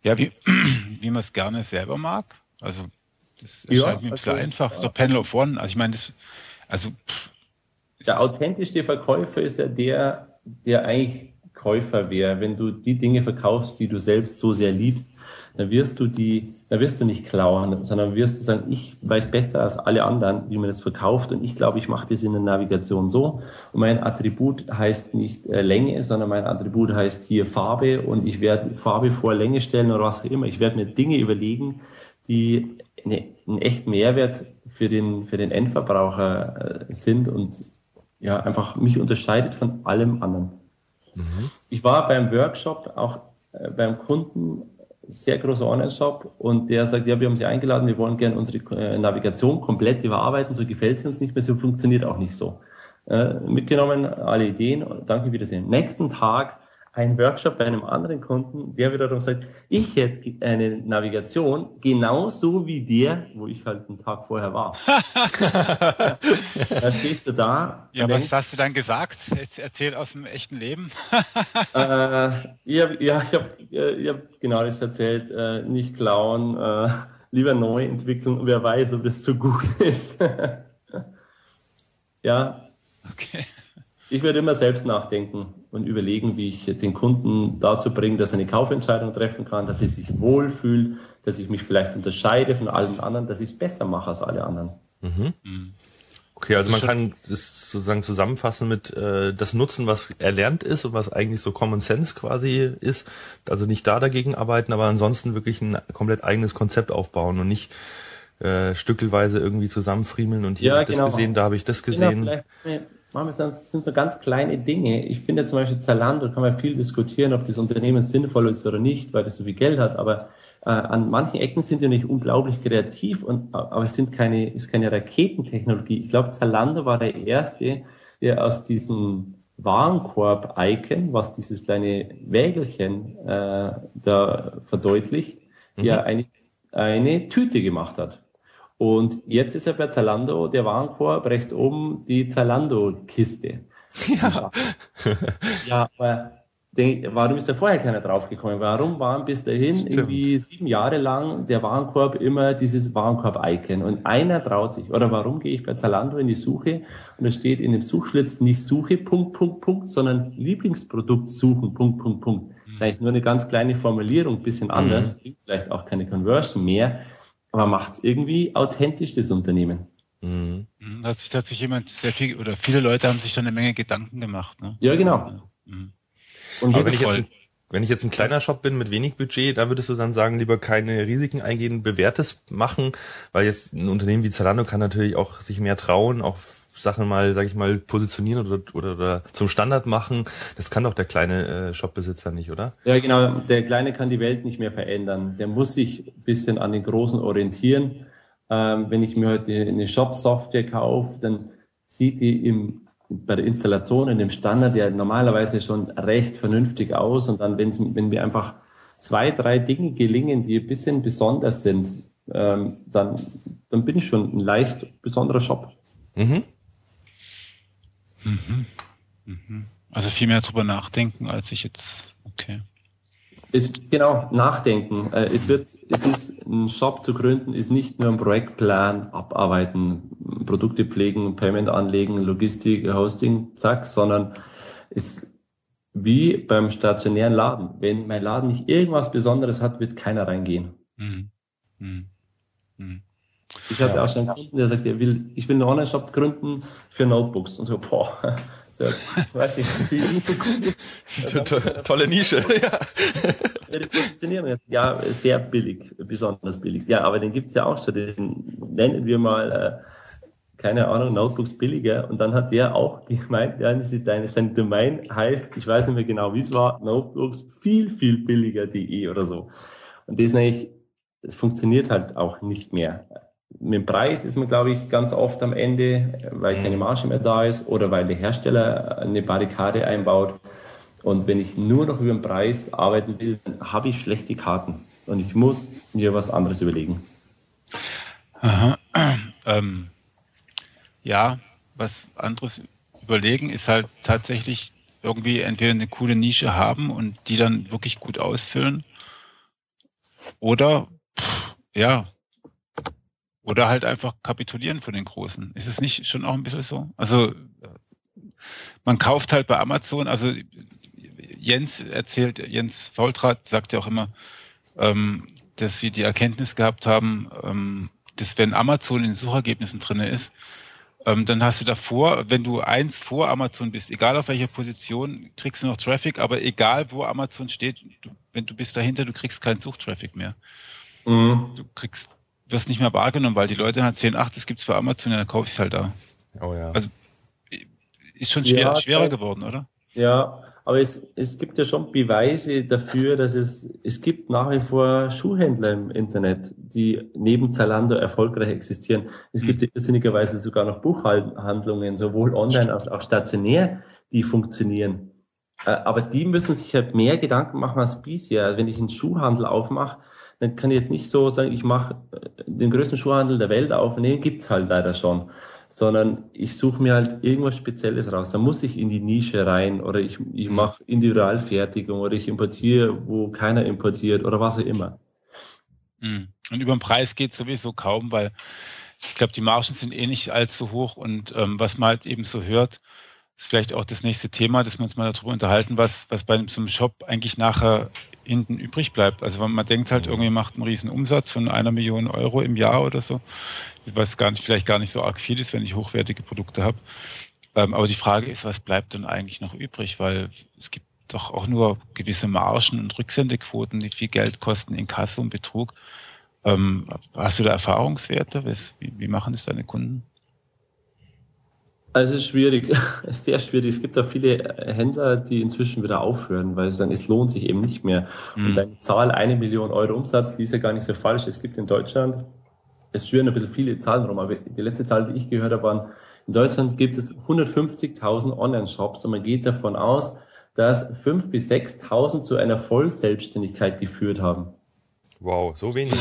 ja, wie, wie man es gerne selber mag. Also das erscheint ja, mir ein bisschen also, einfach. Ja. So Panel of One. Also ich meine, das, also pff, der authentischste Verkäufer ist ja der, der eigentlich Käufer wäre, wenn du die Dinge verkaufst, die du selbst so sehr liebst, dann wirst du die, dann wirst du nicht klauen, sondern wirst du sagen, ich weiß besser als alle anderen, wie man das verkauft. Und ich glaube, ich mache das in der Navigation so. Und mein Attribut heißt nicht äh, Länge, sondern mein Attribut heißt hier Farbe. Und ich werde Farbe vor Länge stellen oder was auch immer. Ich werde mir Dinge überlegen, die eine, einen echten Mehrwert für den, für den Endverbraucher äh, sind. Und ja, einfach mich unterscheidet von allem anderen. Mhm. Ich war beim Workshop auch äh, beim Kunden, sehr großer Online-Shop, und der sagt, ja, wir haben Sie eingeladen, wir wollen gerne unsere äh, Navigation komplett überarbeiten, so gefällt sie uns nicht mehr, so funktioniert auch nicht so. Äh, mitgenommen, alle Ideen, danke, Wiedersehen. Nächsten Tag ein Workshop bei einem anderen Kunden, der wiederum sagt, ich hätte eine Navigation genauso wie der, wo ich halt einen Tag vorher war. da stehst du da. Ja, was denkst, hast du dann gesagt? Jetzt erzähl aus dem echten Leben. äh, ich hab, ja, ich habe ich hab genau das erzählt. Äh, nicht klauen, äh, lieber neu entwickeln. Wer weiß, ob es zu gut ist. ja. Okay. Ich würde immer selbst nachdenken und überlegen, wie ich den Kunden dazu bringe, dass er eine Kaufentscheidung treffen kann, dass er sich wohlfühlt, dass ich mich vielleicht unterscheide von allen anderen, dass ich es besser mache als alle anderen. Mhm. Okay, also man kann das sozusagen zusammenfassen mit äh, das Nutzen, was erlernt ist und was eigentlich so Common Sense quasi ist. Also nicht da dagegen arbeiten, aber ansonsten wirklich ein komplett eigenes Konzept aufbauen und nicht äh, stückelweise irgendwie zusammenfriemeln und hier ja, habe ich genau. das gesehen, da habe ich das gesehen machen das sind so ganz kleine Dinge. Ich finde zum Beispiel Zalando, kann man viel diskutieren, ob das Unternehmen sinnvoll ist oder nicht, weil das so viel Geld hat, aber äh, an manchen Ecken sind die nicht unglaublich kreativ, und, aber es sind keine, ist keine Raketentechnologie. Ich glaube, Zalando war der erste, der aus diesem Warenkorb-Icon, was dieses kleine Wägelchen äh, da verdeutlicht, mhm. ja eine, eine Tüte gemacht hat. Und jetzt ist ja bei Zalando der Warenkorb rechts oben die Zalando-Kiste. Ja. ja, aber warum ist da vorher keiner draufgekommen? Warum waren bis dahin Stimmt. irgendwie sieben Jahre lang der Warenkorb immer dieses Warenkorb-Icon? Und einer traut sich. Oder warum gehe ich bei Zalando in die Suche und da steht in dem Suchschlitz nicht Suche, Punkt, Punkt, Punkt, sondern Lieblingsprodukt suchen, Punkt, Punkt, Punkt. Das ist eigentlich nur eine ganz kleine Formulierung, bisschen anders, mhm. vielleicht auch keine Conversion mehr, aber macht irgendwie authentisch das Unternehmen. Mhm. mhm. Da hat sich tatsächlich jemand sehr viel, oder viele Leute haben sich da eine Menge Gedanken gemacht. Ne? Ja, genau. Mhm. Und Aber wenn ich, jetzt, wenn ich jetzt ein kleiner Shop bin mit wenig Budget, da würdest du dann sagen, lieber keine Risiken eingehen, bewährtes machen, weil jetzt ein Unternehmen wie Zalando kann natürlich auch sich mehr trauen, auch Sachen mal, sag ich mal, positionieren oder, oder, oder zum Standard machen. Das kann doch der kleine äh, Shopbesitzer nicht, oder? Ja, genau. Der Kleine kann die Welt nicht mehr verändern. Der muss sich ein bisschen an den Großen orientieren. Ähm, wenn ich mir heute eine Shop-Software kaufe, dann sieht die im bei der Installation in dem Standard ja normalerweise schon recht vernünftig aus. Und dann, wenn mir einfach zwei, drei Dinge gelingen, die ein bisschen besonders sind, ähm, dann, dann bin ich schon ein leicht besonderer Shop. Mhm. Mhm. Mhm. Also viel mehr drüber nachdenken, als ich jetzt, okay. Ist, genau, nachdenken. Äh, es wird, es ist, ein Shop zu gründen, ist nicht nur ein Projektplan, abarbeiten, Produkte pflegen, Payment anlegen, Logistik, Hosting, zack, sondern ist wie beim stationären Laden. Wenn mein Laden nicht irgendwas Besonderes hat, wird keiner reingehen. Mhm. Mhm. Mhm. Ich hatte ja, auch schon einen Kunden, der sagt, er will, ich will einen Online-Shop gründen für Notebooks. Und so, boah, so, weiß nicht, wie Nische Tolle Nische, ja. Ja, sehr billig, besonders billig. Ja, aber den gibt's ja auch schon. Den nennen wir mal, äh, keine Ahnung, Notebooks billiger. Und dann hat der auch gemeint, ja, deine, seine Domain heißt, ich weiß nicht mehr genau, wie es war, Notebooks viel, viel billiger.de oder so. Und das ist eigentlich, das funktioniert halt auch nicht mehr mit dem Preis ist man, glaube ich, ganz oft am Ende, weil keine mhm. Marge mehr da ist oder weil der Hersteller eine Barrikade einbaut. Und wenn ich nur noch über den Preis arbeiten will, dann habe ich schlechte Karten und ich muss mir was anderes überlegen. Aha. Ähm, ja, was anderes überlegen ist halt tatsächlich irgendwie entweder eine coole Nische haben und die dann wirklich gut ausfüllen oder ja, oder halt einfach kapitulieren von den Großen. Ist es nicht schon auch ein bisschen so? Also man kauft halt bei Amazon, also Jens erzählt, Jens Faultrat sagt ja auch immer, ähm, dass sie die Erkenntnis gehabt haben, ähm, dass wenn Amazon in den Suchergebnissen drin ist, ähm, dann hast du davor, wenn du eins vor Amazon bist, egal auf welcher Position, kriegst du noch Traffic, aber egal wo Amazon steht, du, wenn du bist dahinter, du kriegst keinen Suchtraffic mehr. Mhm. Du kriegst wirst nicht mehr wahrgenommen, weil die Leute halt sehen, ach, das gibt's für Amazon, dann kaufe ich es halt da. Oh ja. Also ist schon schwer, ja, schwerer geworden, oder? Ja, aber es, es gibt ja schon Beweise dafür, dass es, es gibt nach wie vor Schuhhändler im Internet, die neben Zalando erfolgreich existieren. Es hm. gibt irrsinnigerweise sogar noch Buchhandlungen, sowohl online als auch stationär, die funktionieren. Äh, aber die müssen sich halt mehr Gedanken machen als bisher. Wenn ich einen Schuhhandel aufmache, dann kann ich jetzt nicht so sagen, ich mache äh, den größten Schuhhandel der Welt auf. Nee, gibt's halt leider schon. Sondern ich suche mir halt irgendwas Spezielles raus. Da muss ich in die Nische rein oder ich, ich mhm. mache Individualfertigung oder ich importiere, wo keiner importiert oder was auch immer. Mhm. Und über den Preis geht sowieso kaum, weil ich glaube, die Margen sind eh nicht allzu hoch und ähm, was man halt eben so hört, ist vielleicht auch das nächste Thema, dass wir uns mal darüber unterhalten, was, was bei so einem Shop eigentlich nachher hinten übrig bleibt. Also wenn man denkt halt, irgendwie macht einen riesen Umsatz von einer Million Euro im Jahr oder so, was gar nicht, vielleicht gar nicht so arg viel ist, wenn ich hochwertige Produkte habe. Ähm, aber die Frage ist, was bleibt denn eigentlich noch übrig? Weil es gibt doch auch nur gewisse Margen und Rücksendequoten, die viel Geld kosten in Kasse und Betrug. Ähm, hast du da Erfahrungswerte? Wie, wie machen das deine Kunden? Also es ist schwierig, sehr schwierig. Es gibt auch viele Händler, die inzwischen wieder aufhören, weil sie sagen, es lohnt sich eben nicht mehr. Mhm. Und eine Zahl, eine Million Euro Umsatz, die ist ja gar nicht so falsch. Es gibt in Deutschland, es schwören ein bisschen viele Zahlen rum, aber die letzte Zahl, die ich gehört habe, waren, in Deutschland gibt es 150.000 Online-Shops und man geht davon aus, dass 5.000 bis 6.000 zu einer Vollselbstständigkeit geführt haben. Wow, so wenig.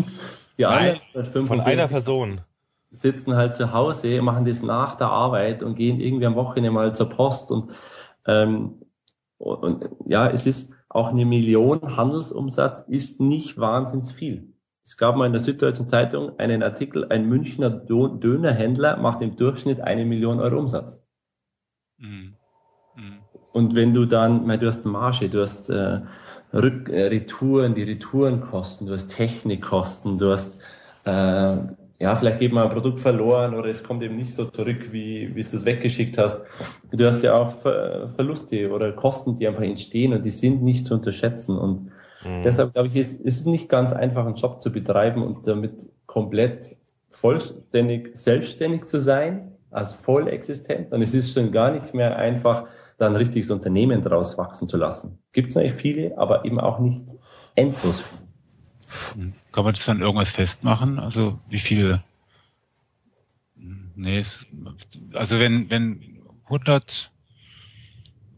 Die anderen von einer Person sitzen halt zu Hause, machen das nach der Arbeit und gehen irgendwie am Wochenende mal zur Post und, ähm, und, und ja, es ist auch eine Million Handelsumsatz ist nicht wahnsinnig viel. Es gab mal in der Süddeutschen Zeitung einen Artikel, ein Münchner Dönerhändler macht im Durchschnitt eine Million Euro Umsatz. Mhm. Mhm. Und wenn du dann, du hast Marge, du hast äh, Rück, äh, Retouren, die Retourenkosten, du hast Technikkosten, du hast äh, ja, vielleicht geht mal ein Produkt verloren oder es kommt eben nicht so zurück, wie, wie du es weggeschickt hast. Du hast ja auch Ver Verluste oder Kosten, die einfach entstehen und die sind nicht zu unterschätzen. Und mhm. deshalb glaube ich, ist, ist es nicht ganz einfach, einen Job zu betreiben und damit komplett vollständig selbstständig zu sein, als voll existent. Und es ist schon gar nicht mehr einfach, da ein richtiges Unternehmen draus wachsen zu lassen. Gibt es natürlich viele, aber eben auch nicht endlos viele. Kann man das dann irgendwas festmachen? Also wie viele? Nee, es, also wenn, wenn 100,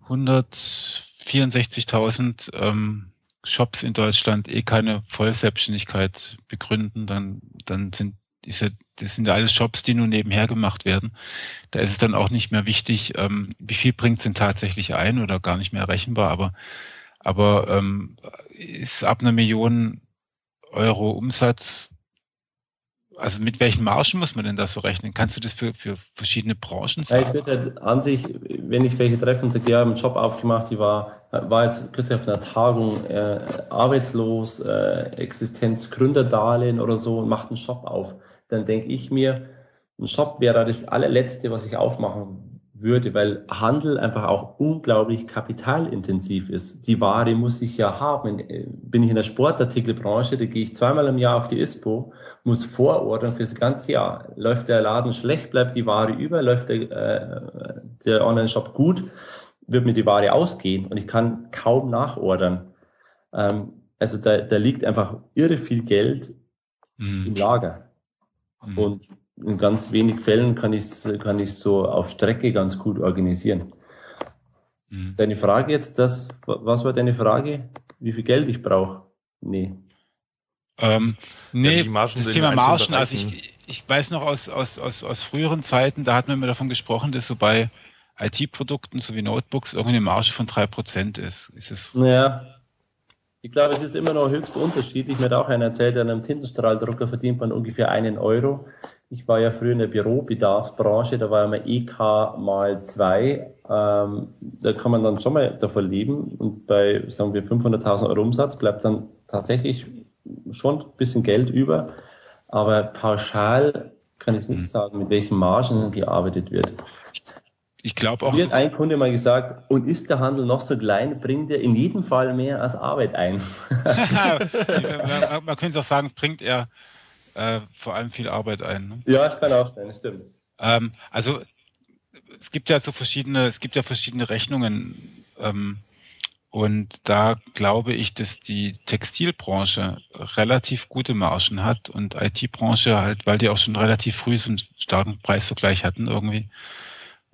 164.000 ähm, Shops in Deutschland eh keine Vollselbstständigkeit begründen, dann, dann sind diese, das sind ja alles Shops, die nur nebenher gemacht werden. Da ist es dann auch nicht mehr wichtig, ähm, wie viel bringt es denn tatsächlich ein oder gar nicht mehr rechenbar, aber, aber ähm, ist ab einer Million Euro Umsatz, also mit welchen Margen muss man denn da so rechnen? Kannst du das für, für verschiedene Branchen sagen? Ja, es wird halt an sich, wenn ich welche treffe und sage, ja, ich habe einen Job aufgemacht, die war, war jetzt kürzlich auf einer Tagung äh, arbeitslos, äh, Existenzgründerdarlehen oder so und macht einen Shop auf, dann denke ich mir, ein Shop wäre das allerletzte, was ich aufmachen würde, weil Handel einfach auch unglaublich kapitalintensiv ist. Die Ware muss ich ja haben. Bin ich in der Sportartikelbranche, da gehe ich zweimal im Jahr auf die ISPO, muss vorordern fürs ganze Jahr. Läuft der Laden schlecht, bleibt die Ware über, läuft der, äh, der Online-Shop gut, wird mir die Ware ausgehen und ich kann kaum nachordern. Ähm, also da, da liegt einfach irre viel Geld mhm. im Lager. Mhm. Und in ganz wenig Fällen kann ich es kann ich's so auf Strecke ganz gut organisieren. Mhm. Deine Frage jetzt, das, was war deine Frage? Wie viel Geld ich brauche? Nee. Ähm, nee, ja, das Thema Margen, also ich, ich weiß noch aus, aus, aus, aus früheren Zeiten, da hatten wir immer davon gesprochen, dass so bei IT-Produkten sowie Notebooks irgendeine Marge von drei Prozent ist. ist es ja, ich glaube, es ist immer noch höchst unterschiedlich. Mir hat auch einer erzählt, an einem Tintenstrahldrucker verdient man ungefähr einen Euro. Ich war ja früher in der Bürobedarfsbranche, da war immer EK mal zwei. Ähm, da kann man dann schon mal davon leben. Und bei, sagen wir, 500.000 Euro Umsatz bleibt dann tatsächlich schon ein bisschen Geld über. Aber pauschal kann ich nicht hm. sagen, mit welchen Margen gearbeitet wird. Ich glaube auch. Mir hat ein Kunde mal gesagt, und ist der Handel noch so klein, bringt er in jedem Fall mehr als Arbeit ein. man, man, könnte auch sagen, bringt er äh, vor allem viel Arbeit ein. Ne? Ja, das kann auch sein, das stimmt. Ähm, also es gibt ja so verschiedene, es gibt ja verschiedene Rechnungen. Ähm, und da glaube ich, dass die Textilbranche relativ gute Margen hat und IT-Branche halt, weil die auch schon relativ früh so einen starken Preisvergleich hatten irgendwie,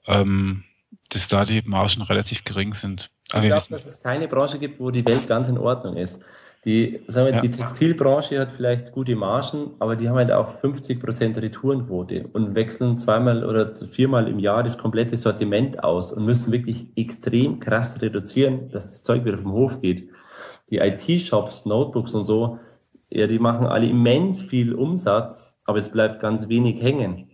ähm, dass da die Margen relativ gering sind. Aber ich glaube, dass es keine Branche gibt, wo die Welt ganz in Ordnung ist. Die, sagen wir, ja. die Textilbranche hat vielleicht gute Margen, aber die haben halt auch 50 Prozent Retourenquote und wechseln zweimal oder viermal im Jahr das komplette Sortiment aus und müssen wirklich extrem krass reduzieren, dass das Zeug wieder vom Hof geht. Die IT-Shops, Notebooks und so, ja, die machen alle immens viel Umsatz, aber es bleibt ganz wenig hängen.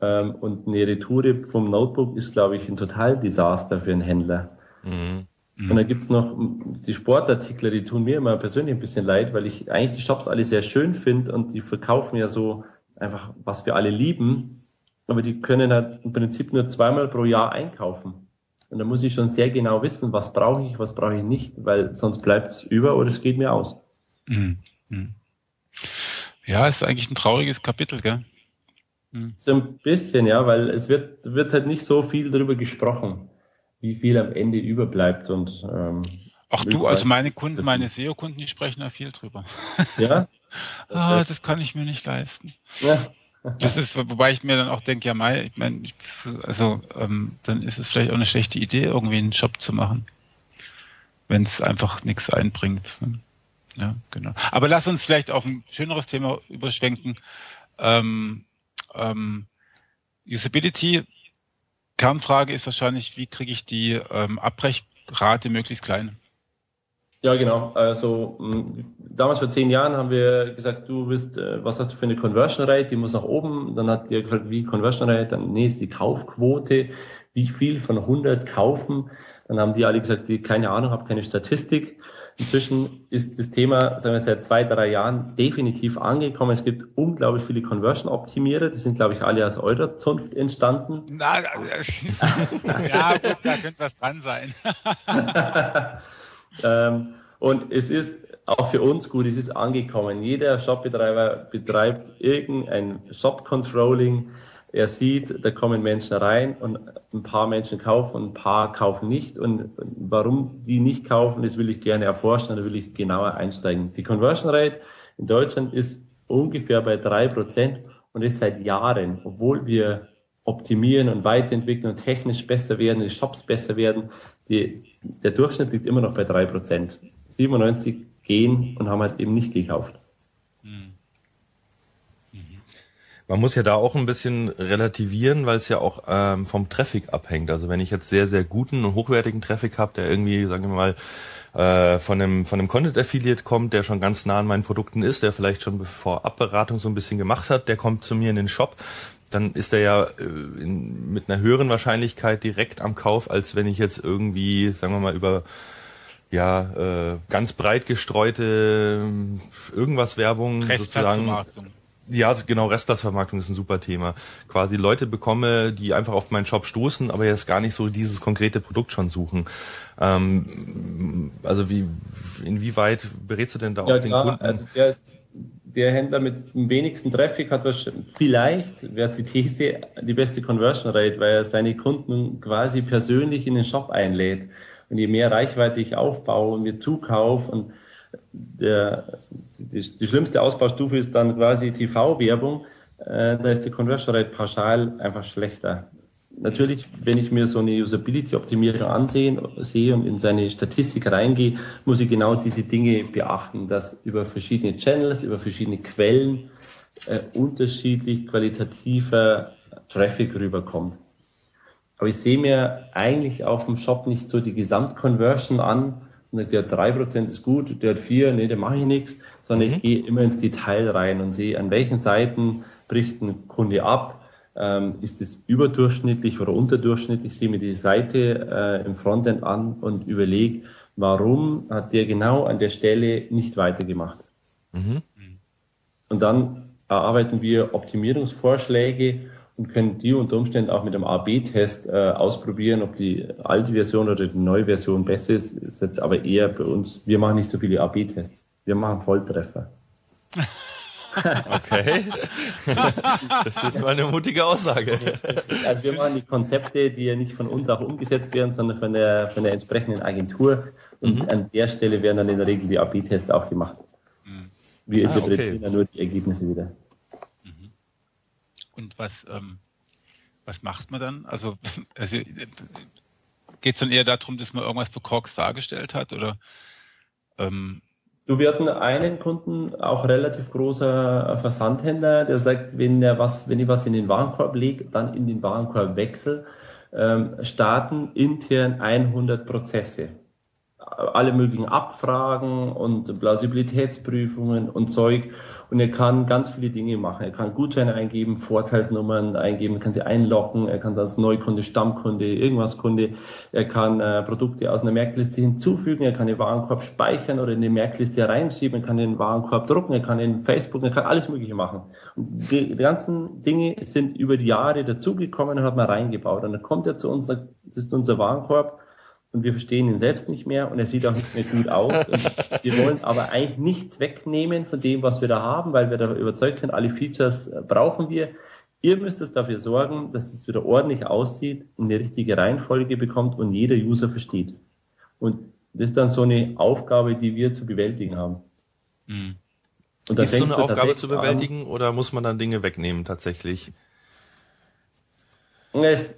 Ähm, und eine Retoure vom Notebook ist, glaube ich, ein Total-Desaster für einen Händler. Mhm. Mhm. Und dann gibt's noch die Sportartikler, die tun mir immer persönlich ein bisschen leid, weil ich eigentlich die Shops alle sehr schön finde und die verkaufen ja so einfach, was wir alle lieben. Aber die können halt im Prinzip nur zweimal pro Jahr einkaufen. Und da muss ich schon sehr genau wissen, was brauche ich, was brauche ich nicht, weil sonst bleibt's über oder es geht mir aus. Mhm. mhm. Ja, ist eigentlich ein trauriges Kapitel, gell? Mhm. So ein bisschen, ja, weil es wird, wird halt nicht so viel darüber gesprochen wie viel am Ende überbleibt. Und, ähm, Ach du, also meine Kunden, meine SEO-Kunden, die sprechen da viel drüber. Ja? ah, das kann ich mir nicht leisten. Ja. Das ist, wobei ich mir dann auch denke, ja, Mai, ich meine, also ähm, dann ist es vielleicht auch eine schlechte Idee, irgendwie einen Shop zu machen, wenn es einfach nichts einbringt. Ja, genau. Aber lass uns vielleicht auf ein schöneres Thema überschwenken. Ähm, ähm, Usability. Kernfrage ist wahrscheinlich, wie kriege ich die ähm, Abbrechrate möglichst klein? Ja, genau. Also damals vor zehn Jahren haben wir gesagt, du bist, äh, was hast du für eine Conversion Rate? Die muss nach oben. Dann hat die gefragt, wie Conversion Rate? Dann, nee, ist die Kaufquote. Wie viel von 100 kaufen? Dann haben die alle gesagt, die, keine Ahnung, habe keine Statistik. Inzwischen ist das Thema, sagen wir, seit zwei, drei Jahren definitiv angekommen. Es gibt unglaublich viele Conversion-Optimierer. Die sind, glaube ich, alle aus eurer Zunft entstanden. Na, ja, gut, da könnte was dran sein. ähm, und es ist auch für uns gut, es ist angekommen. Jeder Shopbetreiber betreibt irgendein Shop-Controlling, er sieht, da kommen Menschen rein und ein paar Menschen kaufen und ein paar kaufen nicht. Und warum die nicht kaufen, das will ich gerne erforschen, da will ich genauer einsteigen. Die Conversion Rate in Deutschland ist ungefähr bei drei Prozent und ist seit Jahren, obwohl wir optimieren und weiterentwickeln und technisch besser werden, die Shops besser werden, die, der Durchschnitt liegt immer noch bei drei Prozent. 97 gehen und haben halt eben nicht gekauft. Man muss ja da auch ein bisschen relativieren, weil es ja auch ähm, vom Traffic abhängt. Also wenn ich jetzt sehr, sehr guten und hochwertigen Traffic habe, der irgendwie, sagen wir mal, äh, von einem, von einem Content Affiliate kommt, der schon ganz nah an meinen Produkten ist, der vielleicht schon vor Abberatung so ein bisschen gemacht hat, der kommt zu mir in den Shop, dann ist er ja äh, in, mit einer höheren Wahrscheinlichkeit direkt am Kauf, als wenn ich jetzt irgendwie, sagen wir mal, über ja, äh, ganz breit gestreute irgendwas Werbung sozusagen ja, genau, Restplatzvermarktung ist ein super Thema. Quasi Leute bekomme, die einfach auf meinen Shop stoßen, aber jetzt gar nicht so dieses konkrete Produkt schon suchen. Ähm, also wie, inwieweit berätst du denn da auch ja, den klar. Kunden? Also der, der Händler mit dem wenigsten Traffic hat vielleicht, wäre die These, die beste Conversion Rate, weil er seine Kunden quasi persönlich in den Shop einlädt. Und je mehr Reichweite ich aufbaue und mir zukaufe und der, die, die schlimmste Ausbaustufe ist dann quasi TV-Werbung. Äh, da ist die Conversion Rate pauschal einfach schlechter. Natürlich, wenn ich mir so eine Usability-Optimierung ansehen, sehe und in seine Statistik reingehe, muss ich genau diese Dinge beachten, dass über verschiedene Channels, über verschiedene Quellen äh, unterschiedlich qualitativer Traffic rüberkommt. Aber ich sehe mir eigentlich auf dem Shop nicht so die Gesamtconversion an, der hat drei Prozent ist gut, der hat vier, nee, der mache ich nichts, sondern mhm. ich gehe immer ins Detail rein und sehe, an welchen Seiten bricht ein Kunde ab, ähm, ist es überdurchschnittlich oder unterdurchschnittlich, ich sehe mir die Seite äh, im Frontend an und überlege, warum hat der genau an der Stelle nicht weitergemacht. Mhm. Und dann erarbeiten wir Optimierungsvorschläge und können die unter Umständen auch mit einem A-B-Test äh, ausprobieren, ob die alte Version oder die neue Version besser ist. Ist jetzt aber eher bei uns, wir machen nicht so viele A-B-Tests. Wir machen Volltreffer. Okay. Das ist mal eine mutige Aussage. Also wir machen die Konzepte, die ja nicht von uns auch umgesetzt werden, sondern von der, von der entsprechenden Agentur. Und mhm. an der Stelle werden dann in der Regel die A-B-Tests auch gemacht. Mhm. Wir ah, interpretieren okay. dann nur die Ergebnisse wieder. Und was, ähm, was macht man dann? Also, also geht es dann eher darum, dass man irgendwas bekorkst dargestellt hat? Oder ähm, Du, wir hatten einen Kunden, auch relativ großer Versandhändler, der sagt, wenn er was, wenn ich was in den Warenkorb lege, dann in den Warenkorb wechsel, ähm, starten intern 100 Prozesse alle möglichen Abfragen und Plausibilitätsprüfungen und Zeug. Und er kann ganz viele Dinge machen. Er kann Gutscheine eingeben, Vorteilsnummern eingeben, kann sie einloggen, er kann als Neukunde, Stammkunde, irgendwas Kunde, er kann äh, Produkte aus einer Merkliste hinzufügen, er kann den Warenkorb speichern oder in die Merkliste reinschieben, er kann den Warenkorb drucken, er kann in Facebook, er kann alles Mögliche machen. Und die, die ganzen Dinge sind über die Jahre dazugekommen und hat man reingebaut. Und dann kommt er zu uns, das ist unser Warenkorb und wir verstehen ihn selbst nicht mehr und er sieht auch nicht mehr gut aus. Und wir wollen aber eigentlich nichts wegnehmen von dem, was wir da haben, weil wir da überzeugt sind, alle Features äh, brauchen wir. Ihr müsst es dafür sorgen, dass es wieder ordentlich aussieht, eine richtige Reihenfolge bekommt und jeder User versteht. Und das ist dann so eine Aufgabe, die wir zu bewältigen haben. Mhm. Und ist so eine Aufgabe zu bewältigen an, oder muss man dann Dinge wegnehmen tatsächlich? Es,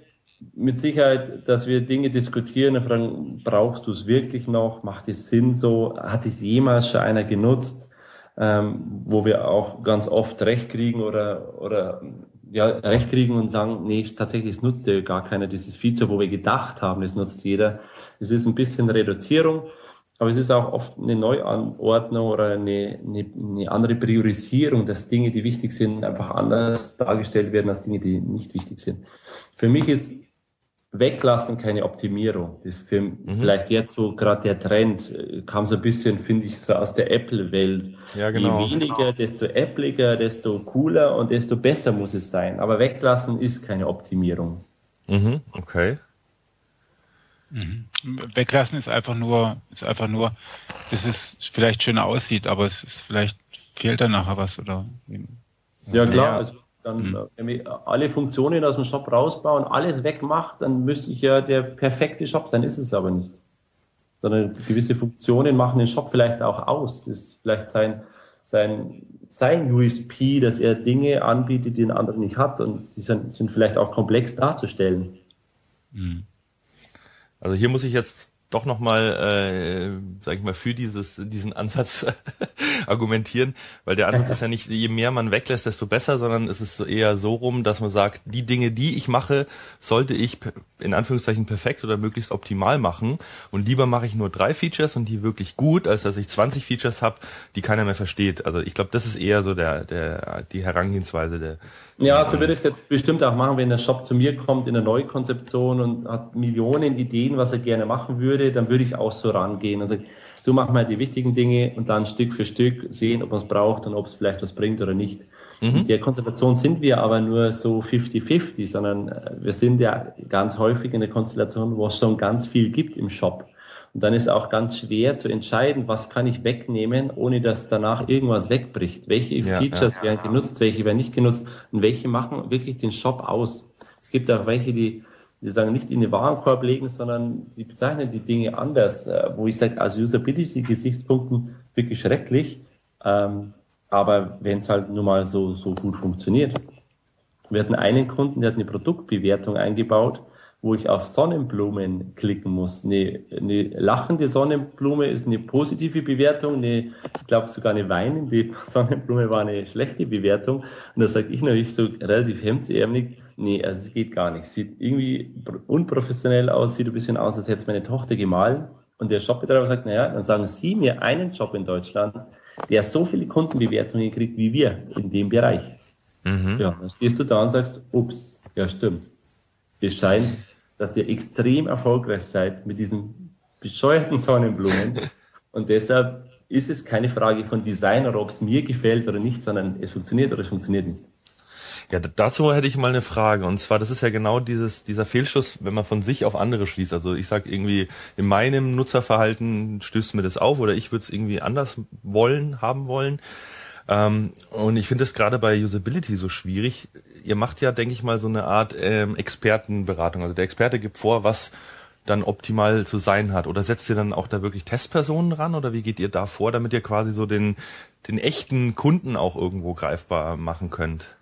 mit Sicherheit, dass wir Dinge diskutieren und fragen, brauchst du es wirklich noch? Macht es Sinn so? Hat es jemals schon einer genutzt? Ähm, wo wir auch ganz oft recht kriegen oder, oder ja, recht kriegen und sagen, nee, tatsächlich, es nutzt ja gar keiner dieses Feature, wo wir gedacht haben, es nutzt jeder. Es ist ein bisschen Reduzierung, aber es ist auch oft eine Neuanordnung oder eine, eine, eine andere Priorisierung, dass Dinge, die wichtig sind, einfach anders dargestellt werden als Dinge, die nicht wichtig sind. Für mich ist Weglassen keine Optimierung. Das ist für mhm. vielleicht jetzt so gerade der Trend, äh, kam so ein bisschen, finde ich, so aus der Apple-Welt. Ja, genau. Je weniger, desto appliger, desto cooler und desto besser muss es sein. Aber weglassen ist keine Optimierung. Mhm, okay. Mhm. Weglassen ist einfach nur, ist einfach nur, dass es vielleicht schöner aussieht, aber es ist vielleicht fehlt da nachher was oder. Ja klar, also dann, mhm. wenn wir alle Funktionen aus dem Shop rausbauen, alles wegmacht, dann müsste ich ja der perfekte Shop sein, ist es aber nicht. Sondern gewisse Funktionen machen den Shop vielleicht auch aus. Das ist vielleicht sein, sein, sein USP, dass er Dinge anbietet, die ein anderer nicht hat und die sind, sind vielleicht auch komplex darzustellen. Mhm. Also hier muss ich jetzt doch nochmal, äh, sag ich mal, für dieses, diesen Ansatz argumentieren, weil der Ansatz ist ja nicht, je mehr man weglässt, desto besser, sondern es ist eher so rum, dass man sagt, die Dinge, die ich mache, sollte ich in Anführungszeichen perfekt oder möglichst optimal machen und lieber mache ich nur drei Features und die wirklich gut, als dass ich 20 Features habe, die keiner mehr versteht. Also ich glaube, das ist eher so der, der, die Herangehensweise der. Ja, so würde ich es jetzt bestimmt auch machen, wenn der Shop zu mir kommt in der Neukonzeption und hat Millionen Ideen, was er gerne machen würde dann würde ich auch so rangehen und sagen, du mach mal die wichtigen Dinge und dann Stück für Stück sehen, ob man es braucht und ob es vielleicht was bringt oder nicht. Mhm. In der Konstellation sind wir aber nur so 50-50, sondern äh, wir sind ja ganz häufig in der Konstellation, wo es schon ganz viel gibt im Shop. Und dann ist auch ganz schwer zu entscheiden, was kann ich wegnehmen, ohne dass danach irgendwas wegbricht. Welche ja, Features ja. werden genutzt, welche werden nicht genutzt und welche machen wirklich den Shop aus. Es gibt auch welche, die die sagen nicht in den Warenkorb legen, sondern sie bezeichnen die Dinge anders, äh, wo ich sage, aus Usability-Gesichtspunkten wirklich schrecklich, ähm, aber wenn es halt nun mal so, so gut funktioniert. Wir hatten einen Kunden, der hat eine Produktbewertung eingebaut, wo ich auf Sonnenblumen klicken muss. Eine, eine lachende Sonnenblume ist eine positive Bewertung, eine, ich glaube sogar eine weinende Sonnenblume war eine schlechte Bewertung. Und da sage ich natürlich so relativ hemdsärmlich, Nee, also es geht gar nicht. Sieht irgendwie unprofessionell aus, sieht ein bisschen aus, als hätte es meine Tochter gemahlen. Und der Shopbetreiber sagt, naja, dann sagen Sie mir einen Job in Deutschland, der so viele Kundenbewertungen kriegt wie wir in dem Bereich. Mhm. Ja, dann stehst du da und sagst, ups, ja stimmt. Es scheint, dass ihr extrem erfolgreich seid mit diesen bescheuerten Sonnenblumen. und deshalb ist es keine Frage von Design oder ob es mir gefällt oder nicht, sondern es funktioniert oder es funktioniert nicht. Ja, dazu hätte ich mal eine Frage. Und zwar, das ist ja genau dieses, dieser Fehlschluss, wenn man von sich auf andere schließt. Also ich sage irgendwie, in meinem Nutzerverhalten stößt mir das auf oder ich würde es irgendwie anders wollen, haben wollen. Ähm, und ich finde es gerade bei Usability so schwierig. Ihr macht ja, denke ich mal, so eine Art ähm, Expertenberatung. Also der Experte gibt vor, was dann optimal zu sein hat? Oder setzt ihr dann auch da wirklich Testpersonen ran oder wie geht ihr da vor, damit ihr quasi so den, den echten Kunden auch irgendwo greifbar machen könnt?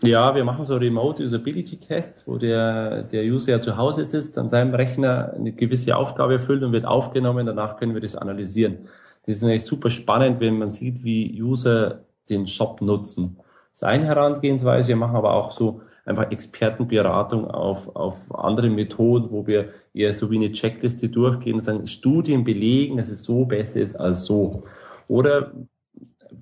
Ja, wir machen so Remote Usability Tests, wo der, der User ja zu Hause sitzt, an seinem Rechner eine gewisse Aufgabe erfüllt und wird aufgenommen. Danach können wir das analysieren. Das ist natürlich super spannend, wenn man sieht, wie User den Shop nutzen. Das ist eine Herangehensweise. Wir machen aber auch so einfach Expertenberatung auf, auf andere Methoden, wo wir eher so wie eine Checkliste durchgehen und sagen, Studien belegen, dass es so besser ist als so. Oder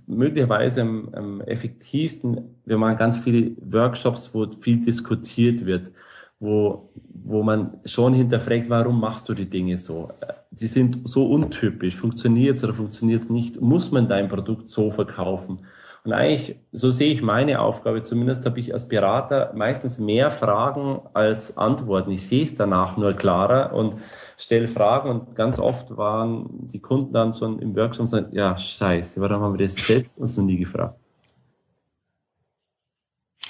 möglicherweise am, am effektivsten, wir machen ganz viele Workshops, wo viel diskutiert wird, wo, wo man schon hinterfragt, warum machst du die Dinge so? Die sind so untypisch, funktioniert es oder funktioniert es nicht? Muss man dein Produkt so verkaufen? Und eigentlich, so sehe ich meine Aufgabe, zumindest habe ich als Berater meistens mehr Fragen als Antworten. Ich sehe es danach nur klarer und stelle Fragen und ganz oft waren die Kunden dann schon im Workshop und sagen, ja, scheiße, warum haben wir das selbst uns noch nie gefragt?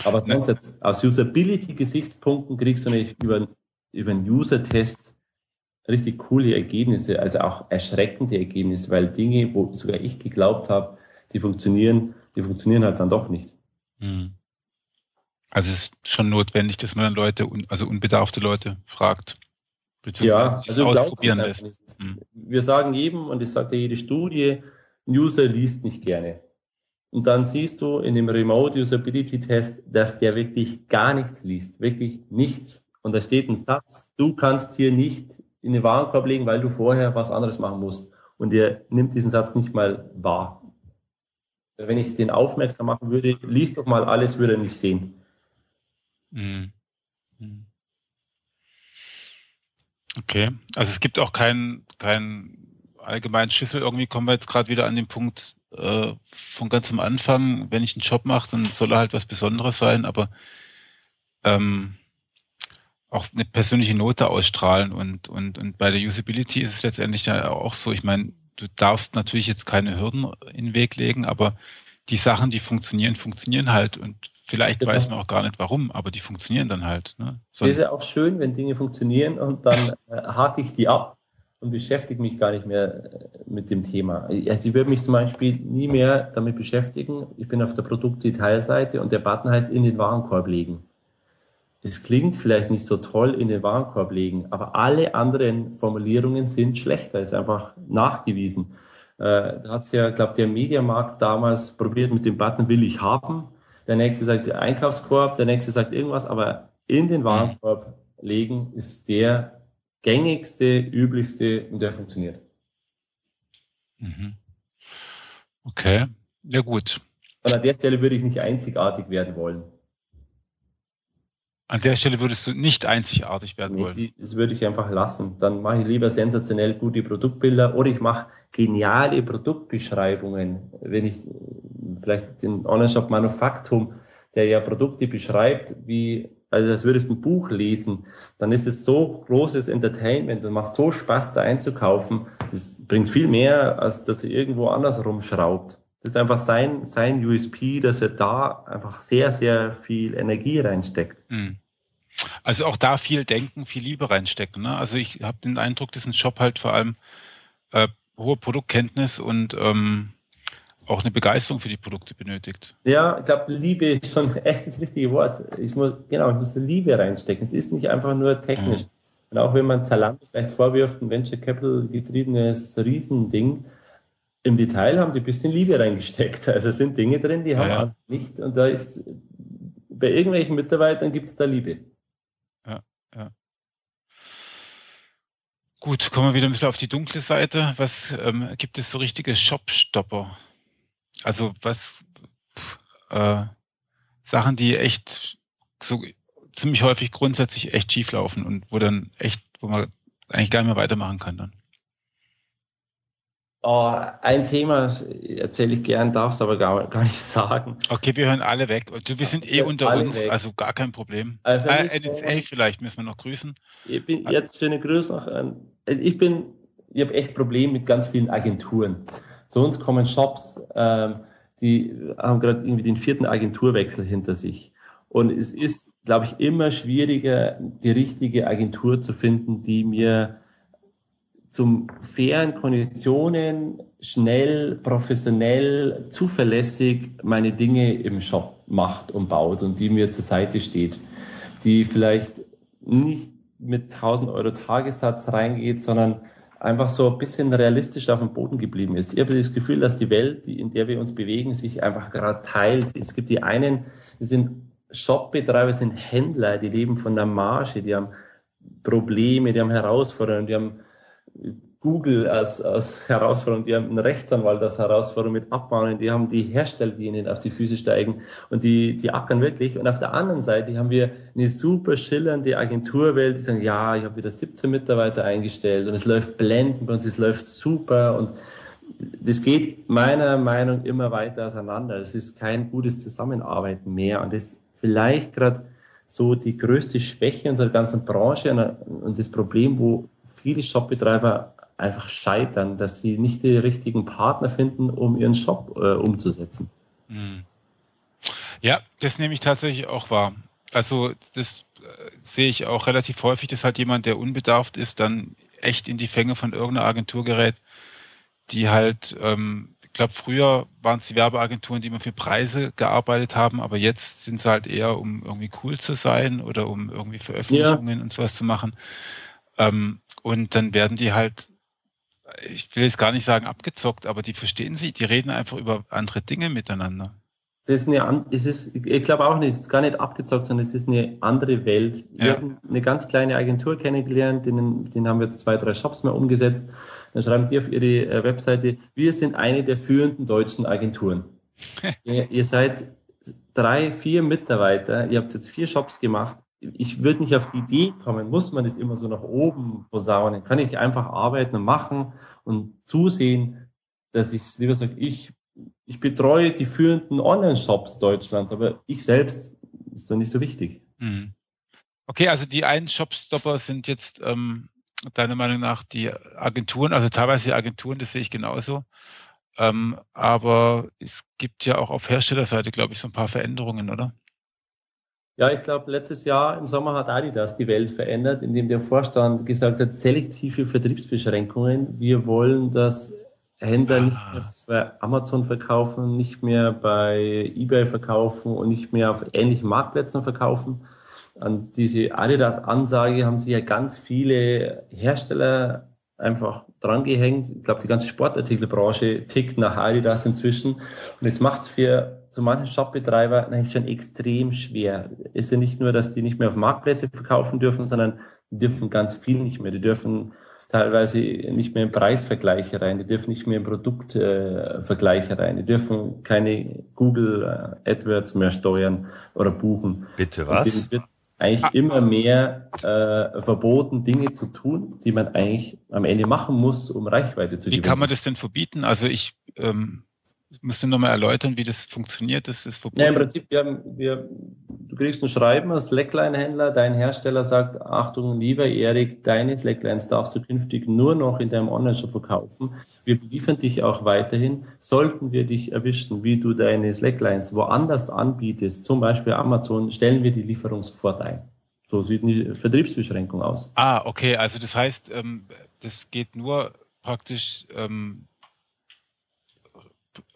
Aber sonst jetzt aus Usability-Gesichtspunkten kriegst du nicht über, über einen User-Test richtig coole Ergebnisse, also auch erschreckende Ergebnisse, weil Dinge, wo sogar ich geglaubt habe, die funktionieren, die funktionieren halt dann doch nicht. Mhm. Also es ist schon notwendig, dass man dann Leute, also unbedarfte Leute fragt. Ja, also ausprobieren lässt. Hm. Wir sagen jedem, und das sagt ja jede Studie, ein User liest nicht gerne. Und dann siehst du in dem Remote Usability Test, dass der wirklich gar nichts liest, wirklich nichts. Und da steht ein Satz, du kannst hier nicht in den Warenkorb legen, weil du vorher was anderes machen musst. Und der nimmt diesen Satz nicht mal wahr. Wenn ich den aufmerksam machen würde, liest doch mal alles, würde er nicht sehen. Mhm. Mhm. Okay, also es gibt auch keinen kein allgemeinen Schlüssel. Irgendwie kommen wir jetzt gerade wieder an den Punkt äh, von ganz am Anfang, wenn ich einen Job mache, dann soll er halt was Besonderes sein, aber ähm, auch eine persönliche Note ausstrahlen und, und, und bei der Usability ist es letztendlich ja auch so. Ich meine, du darfst natürlich jetzt keine Hürden in den Weg legen, aber die Sachen, die funktionieren, funktionieren halt und Vielleicht genau. weiß man auch gar nicht warum, aber die funktionieren dann halt. Ne? So ist ja auch schön, wenn Dinge funktionieren und dann äh, hake ich die ab und beschäftige mich gar nicht mehr äh, mit dem Thema. Also ich würde mich zum Beispiel nie mehr damit beschäftigen. Ich bin auf der Produktdetailseite und der Button heißt in den Warenkorb legen. Es klingt vielleicht nicht so toll in den Warenkorb legen, aber alle anderen Formulierungen sind schlechter, ist einfach nachgewiesen. Äh, da hat es ja, glaube der Mediamarkt damals probiert mit dem Button will ich haben der nächste sagt Einkaufskorb, der nächste sagt irgendwas, aber in den Warenkorb legen ist der gängigste, üblichste und der funktioniert. Mhm. Okay, ja gut. Und an der Stelle würde ich nicht einzigartig werden wollen. An der Stelle würdest du nicht einzigartig werden nee, wollen. Das würde ich einfach lassen. Dann mache ich lieber sensationell gute Produktbilder oder ich mache geniale Produktbeschreibungen. Wenn ich vielleicht den Online-Shop Manufaktum, der ja Produkte beschreibt, wie, also als würdest du ein Buch lesen, dann ist es so großes Entertainment und macht so Spaß, da einzukaufen. Das bringt viel mehr, als dass er irgendwo anders rumschraubt. Das ist einfach sein, sein USP, dass er da einfach sehr, sehr viel Energie reinsteckt. Mhm. Also auch da viel Denken, viel Liebe reinstecken. Ne? Also ich habe den Eindruck, dass ein Shop halt vor allem äh, hohe Produktkenntnis und ähm, auch eine Begeisterung für die Produkte benötigt. Ja, ich glaube, Liebe ist schon echt das richtige Wort. Ich muss, genau, ich muss Liebe reinstecken. Es ist nicht einfach nur technisch. Mhm. Und auch wenn man Zalando vielleicht vorwirft, ein Venture Capital getriebenes Riesending, im Detail haben die ein bisschen Liebe reingesteckt. Also es sind Dinge drin, die haben ja. nicht. Und da ist, bei irgendwelchen Mitarbeitern gibt es da Liebe. Ja. Gut, kommen wir wieder ein bisschen auf die dunkle Seite. Was ähm, gibt es so richtige Shopstopper? Also was äh, Sachen, die echt so ziemlich häufig grundsätzlich echt schief laufen und wo dann echt, wo man eigentlich gar nicht mehr weitermachen kann dann. Oh, ein Thema erzähle ich gern, darf es aber gar, gar nicht sagen. Okay, wir hören alle weg. Wir sind eh unter uns, weg. also gar kein Problem. Also äh, NSA vielleicht müssen wir noch grüßen. Ich bin jetzt schöne Grüße noch an. Also ich bin, ich habe echt Probleme mit ganz vielen Agenturen. Zu uns kommen Shops, ähm, die haben gerade irgendwie den vierten Agenturwechsel hinter sich. Und es ist, glaube ich, immer schwieriger, die richtige Agentur zu finden, die mir zum fairen Konditionen schnell, professionell, zuverlässig meine Dinge im Shop macht und baut und die mir zur Seite steht, die vielleicht nicht mit 1000 Euro Tagessatz reingeht, sondern einfach so ein bisschen realistisch auf dem Boden geblieben ist. Ich habe das Gefühl, dass die Welt, in der wir uns bewegen, sich einfach gerade teilt. Es gibt die einen, die sind Shopbetreiber, sind Händler, die leben von der Marge, die haben Probleme, die haben Herausforderungen, die haben Google als, als Herausforderung, die haben einen Rechtsanwalt als Herausforderung mit Abmahnen, die haben die Hersteller, die ihnen auf die Füße steigen und die, die ackern wirklich. Und auf der anderen Seite haben wir eine super schillernde Agenturwelt, die sagen, ja, ich habe wieder 17 Mitarbeiter eingestellt und es läuft blendend bei uns, es läuft super und das geht meiner Meinung nach immer weiter auseinander. Es ist kein gutes Zusammenarbeiten mehr und das ist vielleicht gerade so die größte Schwäche unserer ganzen Branche und das Problem, wo viele Shopbetreiber einfach scheitern, dass sie nicht die richtigen Partner finden, um ihren Shop äh, umzusetzen. Hm. Ja, das nehme ich tatsächlich auch wahr. Also das äh, sehe ich auch relativ häufig, dass halt jemand, der unbedarft ist, dann echt in die Fänge von irgendeiner Agentur gerät, die halt ähm, ich glaube, früher waren es die Werbeagenturen, die immer für Preise gearbeitet haben, aber jetzt sind es halt eher, um irgendwie cool zu sein oder um irgendwie Veröffentlichungen ja. und sowas zu machen. Ähm, und dann werden die halt, ich will jetzt gar nicht sagen abgezockt, aber die verstehen sich, die reden einfach über andere Dinge miteinander. Das ist eine, es ist, ich glaube auch nicht, es ist gar nicht abgezockt, sondern es ist eine andere Welt. Wir ja. haben eine ganz kleine Agentur kennengelernt, den, den haben wir zwei, drei Shops mehr umgesetzt. Dann schreiben die auf ihre äh, Webseite, wir sind eine der führenden deutschen Agenturen. ihr, ihr seid drei, vier Mitarbeiter, ihr habt jetzt vier Shops gemacht. Ich würde nicht auf die Idee kommen, muss man das immer so nach oben posaunen. Kann ich einfach arbeiten und machen und zusehen, dass ich lieber sage, ich, ich betreue die führenden Online-Shops Deutschlands, aber ich selbst ist doch nicht so wichtig. Mhm. Okay, also die einen Shopstopper sind jetzt ähm, deiner Meinung nach die Agenturen, also teilweise die Agenturen, das sehe ich genauso. Ähm, aber es gibt ja auch auf Herstellerseite, glaube ich, so ein paar Veränderungen, oder? Ja, ich glaube, letztes Jahr im Sommer hat Adidas die Welt verändert, indem der Vorstand gesagt hat, selektive Vertriebsbeschränkungen. Wir wollen, dass Händler ah. nicht mehr bei Amazon verkaufen, nicht mehr bei eBay verkaufen und nicht mehr auf ähnlichen Marktplätzen verkaufen, an diese Adidas-Ansage haben sich ja ganz viele Hersteller einfach drangehängt. Ich glaube, die ganze Sportartikelbranche tickt nach Adidas inzwischen. Und es macht es für so manchen Shopbetreiber eigentlich schon extrem schwer. Es ist ja nicht nur, dass die nicht mehr auf Marktplätze verkaufen dürfen, sondern die dürfen ganz viel nicht mehr. Die dürfen teilweise nicht mehr in Preisvergleiche rein, die dürfen nicht mehr in Produktvergleiche rein, die dürfen keine Google äh, AdWords mehr steuern oder buchen. Bitte was? eigentlich ah. immer mehr äh, verboten, Dinge zu tun, die man eigentlich am Ende machen muss, um Reichweite zu gewinnen. Wie kann man das denn verbieten? Also ich ähm, müsste nochmal erläutern, wie das funktioniert. Das ist verboten. Ja, im Prinzip, wir haben, wir, du kriegst ein Schreiben als Slackline-Händler, dein Hersteller sagt, Achtung, lieber Erik, deine Slacklines darfst du künftig nur noch in deinem Online-Shop verkaufen. Wir beliefern dich auch weiterhin. Sollten wir dich erwischen, wie du deine Slacklines woanders anbietest, zum Beispiel Amazon, stellen wir die Lieferung sofort ein. So sieht eine Vertriebsbeschränkung aus. Ah, okay. Also das heißt, ähm, das geht nur praktisch ähm,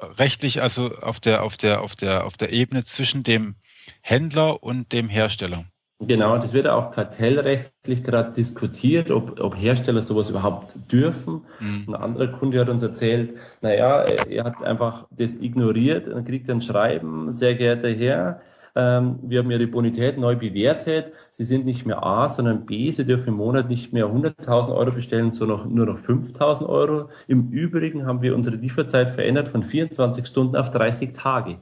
rechtlich, also auf der, auf der, auf der, auf der Ebene zwischen dem Händler und dem Hersteller. Genau, das wird auch kartellrechtlich gerade diskutiert, ob, ob Hersteller sowas überhaupt dürfen. Mhm. Ein anderer Kunde hat uns erzählt, naja, er hat einfach das ignoriert, dann kriegt er ein Schreiben, sehr geehrter Herr, ähm, wir haben Ihre Bonität neu bewertet. Sie sind nicht mehr A, sondern B. Sie dürfen im Monat nicht mehr 100.000 Euro bestellen, sondern nur noch 5.000 Euro. Im Übrigen haben wir unsere Lieferzeit verändert von 24 Stunden auf 30 Tage.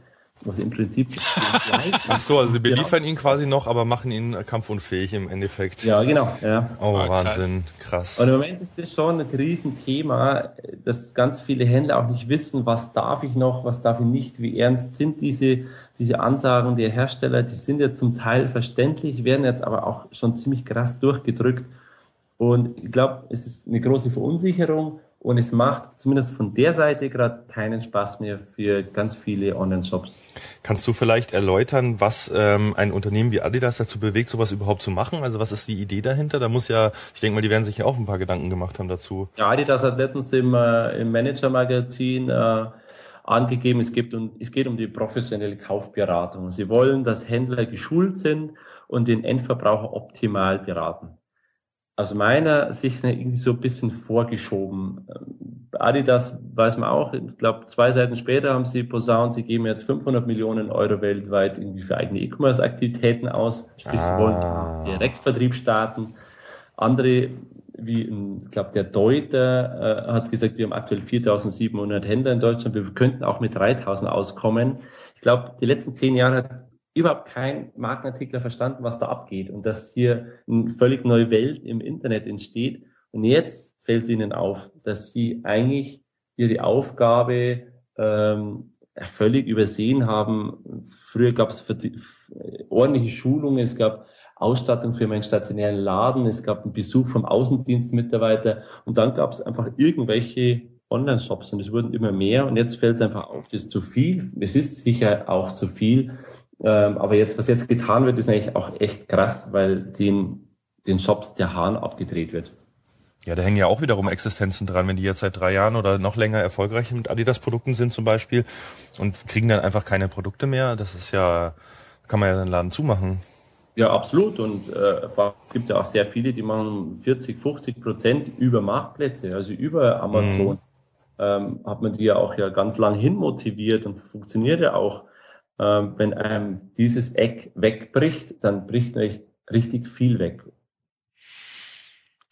Was im Prinzip Ach so, also sie beliefern genau. ihn quasi noch, aber machen ihn kampfunfähig im Endeffekt. Ja, genau. Ja. Oh, oh Wahnsinn, krass. Und im Moment ist das schon ein Riesenthema, dass ganz viele Händler auch nicht wissen, was darf ich noch, was darf ich nicht, wie ernst sind diese, diese Ansagen der Hersteller, die sind ja zum Teil verständlich, werden jetzt aber auch schon ziemlich krass durchgedrückt. Und ich glaube, es ist eine große Verunsicherung und es macht zumindest von der Seite gerade keinen Spaß mehr für ganz viele Online-Shops. Kannst du vielleicht erläutern, was ähm, ein Unternehmen wie Adidas dazu bewegt, sowas überhaupt zu machen? Also was ist die Idee dahinter? Da muss ja, ich denke mal, die werden sich ja auch ein paar Gedanken gemacht haben dazu. Ja, Adidas hat letztens im, äh, im Manager-Magazin äh, angegeben, es, gibt um, es geht um die professionelle Kaufberatung. Sie wollen, dass Händler geschult sind und den Endverbraucher optimal beraten aus meiner Sicht irgendwie so ein bisschen vorgeschoben. Adidas weiß man auch, ich glaube, zwei Seiten später haben sie posaunt, sie geben jetzt 500 Millionen Euro weltweit irgendwie für eigene E-Commerce-Aktivitäten aus. Sprich, ah. sie wollen ah. Direktvertrieb starten. Andere, wie ich glaube, der Deuter äh, hat gesagt, wir haben aktuell 4700 Händler in Deutschland, wir könnten auch mit 3000 auskommen. Ich glaube, die letzten zehn Jahre hat überhaupt kein Markenartikler verstanden, was da abgeht und dass hier eine völlig neue Welt im Internet entsteht. Und jetzt fällt es ihnen auf, dass sie eigentlich ihre Aufgabe ähm, völlig übersehen haben. Früher gab es ordentliche Schulungen, es gab Ausstattung für meinen stationären Laden, es gab einen Besuch vom Außendienstmitarbeiter und dann gab es einfach irgendwelche Online-Shops und es wurden immer mehr und jetzt fällt es einfach auf, das ist zu viel. Es ist sicher auch zu viel. Ähm, aber jetzt, was jetzt getan wird, ist eigentlich auch echt krass, weil den, den Shops der Hahn abgedreht wird. Ja, da hängen ja auch wiederum Existenzen dran, wenn die jetzt seit drei Jahren oder noch länger erfolgreich mit Adidas-Produkten sind zum Beispiel und kriegen dann einfach keine Produkte mehr. Das ist ja, kann man ja den Laden zumachen. Ja, absolut. Und äh, es gibt ja auch sehr viele, die machen 40, 50 Prozent über Marktplätze, also über Amazon. Mhm. Ähm, hat man die ja auch ja ganz lang hin motiviert und funktioniert ja auch. Ähm, wenn einem dieses Eck wegbricht, dann bricht nämlich richtig viel weg.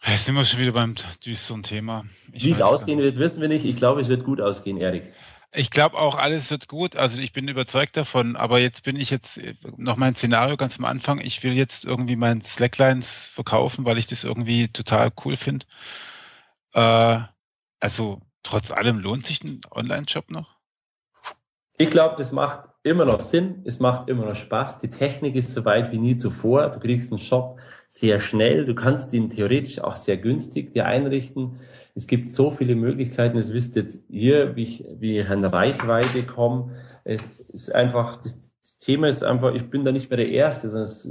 Jetzt sind wir schon wieder beim düsteren Thema. Ich Wie es ausgehen wird, wissen wir nicht. Ich glaube, es wird gut ausgehen, Erik. Ich glaube auch, alles wird gut. Also ich bin überzeugt davon. Aber jetzt bin ich jetzt noch mein Szenario ganz am Anfang. Ich will jetzt irgendwie mein Slacklines verkaufen, weil ich das irgendwie total cool finde. Äh, also trotz allem lohnt sich ein Online-Shop noch? Ich glaube, das macht immer noch Sinn. Es macht immer noch Spaß. Die Technik ist so weit wie nie zuvor. Du kriegst einen Shop sehr schnell. Du kannst ihn theoretisch auch sehr günstig dir einrichten. Es gibt so viele Möglichkeiten. Es wisst jetzt ihr, wie ich, wie ich an Reichweite komme. Es ist einfach, das, das Thema ist einfach, ich bin da nicht mehr der Erste, sondern es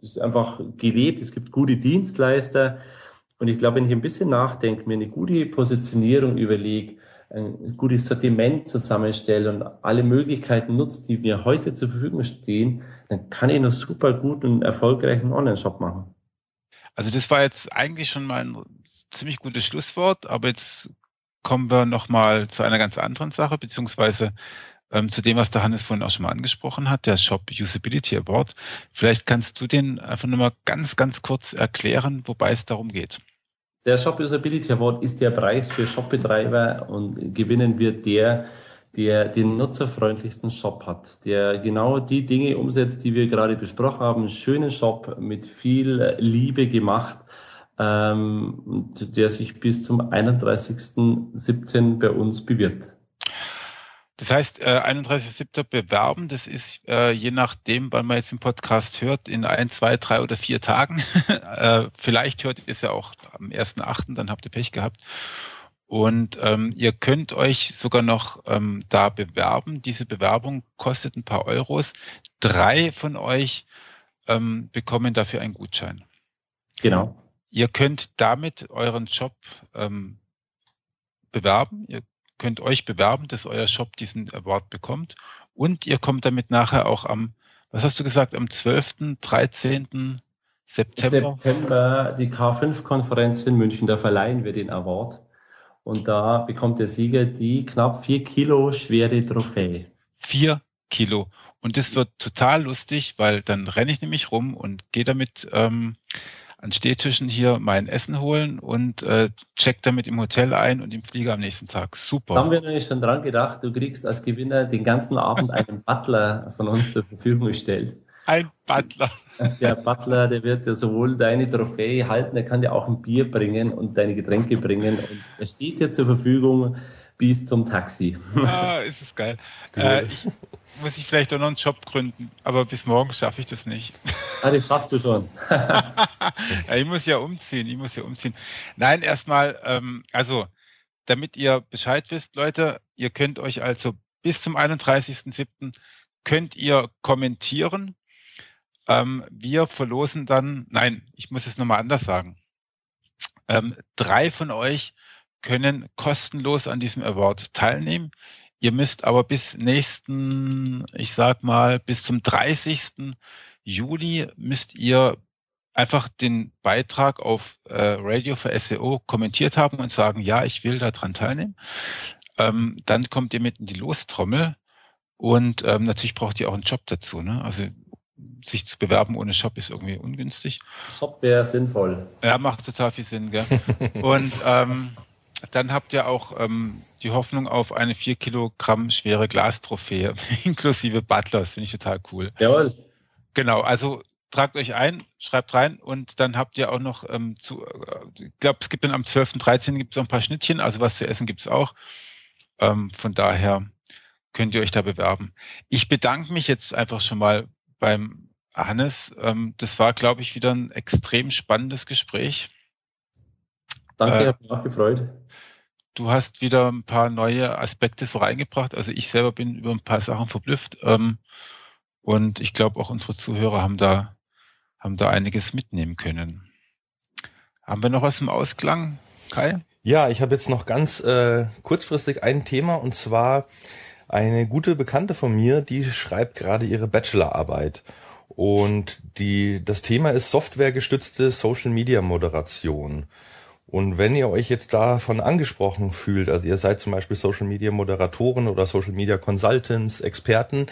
ist einfach gelebt. Es gibt gute Dienstleister. Und ich glaube, wenn ich ein bisschen nachdenke, mir eine gute Positionierung überlege, ein gutes Sortiment zusammenstelle und alle Möglichkeiten nutze, die mir heute zur Verfügung stehen, dann kann ich noch super gut und erfolgreichen Online-Shop machen. Also das war jetzt eigentlich schon mal ein ziemlich gutes Schlusswort, aber jetzt kommen wir nochmal zu einer ganz anderen Sache, beziehungsweise ähm, zu dem, was der Hannes vorhin auch schon mal angesprochen hat, der Shop Usability Award. Vielleicht kannst du den einfach nochmal ganz, ganz kurz erklären, wobei es darum geht. Der Shop Usability Award ist der Preis für Shopbetreiber und gewinnen wird der, der den nutzerfreundlichsten Shop hat, der genau die Dinge umsetzt, die wir gerade besprochen haben. Schönen Shop mit viel Liebe gemacht, ähm, der sich bis zum 31.07. bei uns bewirbt. Das heißt, äh, 31.07. bewerben, das ist äh, je nachdem, wann man jetzt im Podcast hört, in ein, zwei, drei oder vier Tagen. äh, vielleicht hört ihr es ja auch am 1.8., dann habt ihr Pech gehabt. Und ähm, ihr könnt euch sogar noch ähm, da bewerben. Diese Bewerbung kostet ein paar Euros. Drei von euch ähm, bekommen dafür einen Gutschein. Genau. Ihr könnt damit euren Job ähm, bewerben. Ihr könnt euch bewerben, dass euer Shop diesen Award bekommt. Und ihr kommt damit nachher auch am, was hast du gesagt, am 12., 13. September? September, die K5-Konferenz in München, da verleihen wir den Award. Und da bekommt der Sieger die knapp vier Kilo schwere Trophäe. Vier Kilo. Und das wird total lustig, weil dann renne ich nämlich rum und gehe damit ähm, an Stehtischen hier mein Essen holen und äh, check damit im Hotel ein und im Flieger am nächsten Tag. Super. Da haben wir nämlich schon dran gedacht, du kriegst als Gewinner den ganzen Abend einen Butler von uns zur Verfügung gestellt. Ein Butler. Der Butler, der wird ja sowohl deine Trophäe halten, der kann dir auch ein Bier bringen und deine Getränke bringen und er steht dir zur Verfügung bis zum Taxi. Ah, ist es geil. Äh, ich, muss ich vielleicht auch noch einen Job gründen, aber bis morgen schaffe ich das nicht. Ah, das schaffst du schon. ja, ich muss ja umziehen, ich muss ja umziehen. Nein, erstmal, ähm, also, damit ihr Bescheid wisst, Leute, ihr könnt euch also bis zum 31.07. könnt ihr kommentieren. Ähm, wir verlosen dann, nein, ich muss es nochmal anders sagen. Ähm, drei von euch können kostenlos an diesem Award teilnehmen. Ihr müsst aber bis nächsten, ich sag mal, bis zum 30. Juli müsst ihr einfach den Beitrag auf äh, Radio für SEO kommentiert haben und sagen, ja, ich will daran teilnehmen. Ähm, dann kommt ihr mit in die Lostrommel und ähm, natürlich braucht ihr auch einen Job dazu. Ne? Also sich zu bewerben ohne Shop ist irgendwie ungünstig. Shop wäre sinnvoll. Ja, macht total viel Sinn, gell? und ähm, dann habt ihr auch ähm, die Hoffnung auf eine vier Kilogramm schwere Glastrophäe inklusive Butlers. Finde ich total cool. Jawohl. Genau, also tragt euch ein, schreibt rein und dann habt ihr auch noch ähm, zu, äh, ich glaube, es gibt dann am 12. 13. gibt es noch ein paar Schnittchen, also was zu essen gibt es auch. Ähm, von daher könnt ihr euch da bewerben. Ich bedanke mich jetzt einfach schon mal beim Hannes. Ähm, das war, glaube ich, wieder ein extrem spannendes Gespräch. Danke, äh, ich habe mich auch gefreut. Du hast wieder ein paar neue Aspekte so reingebracht. Also ich selber bin über ein paar Sachen verblüfft. Ähm, und ich glaube, auch unsere Zuhörer haben da, haben da einiges mitnehmen können. Haben wir noch was im Ausklang? Kai? Ja, ich habe jetzt noch ganz äh, kurzfristig ein Thema und zwar eine gute Bekannte von mir, die schreibt gerade ihre Bachelorarbeit. Und die, das Thema ist softwaregestützte Social Media Moderation. Und wenn ihr euch jetzt davon angesprochen fühlt, also ihr seid zum Beispiel Social Media Moderatoren oder Social Media Consultants, Experten,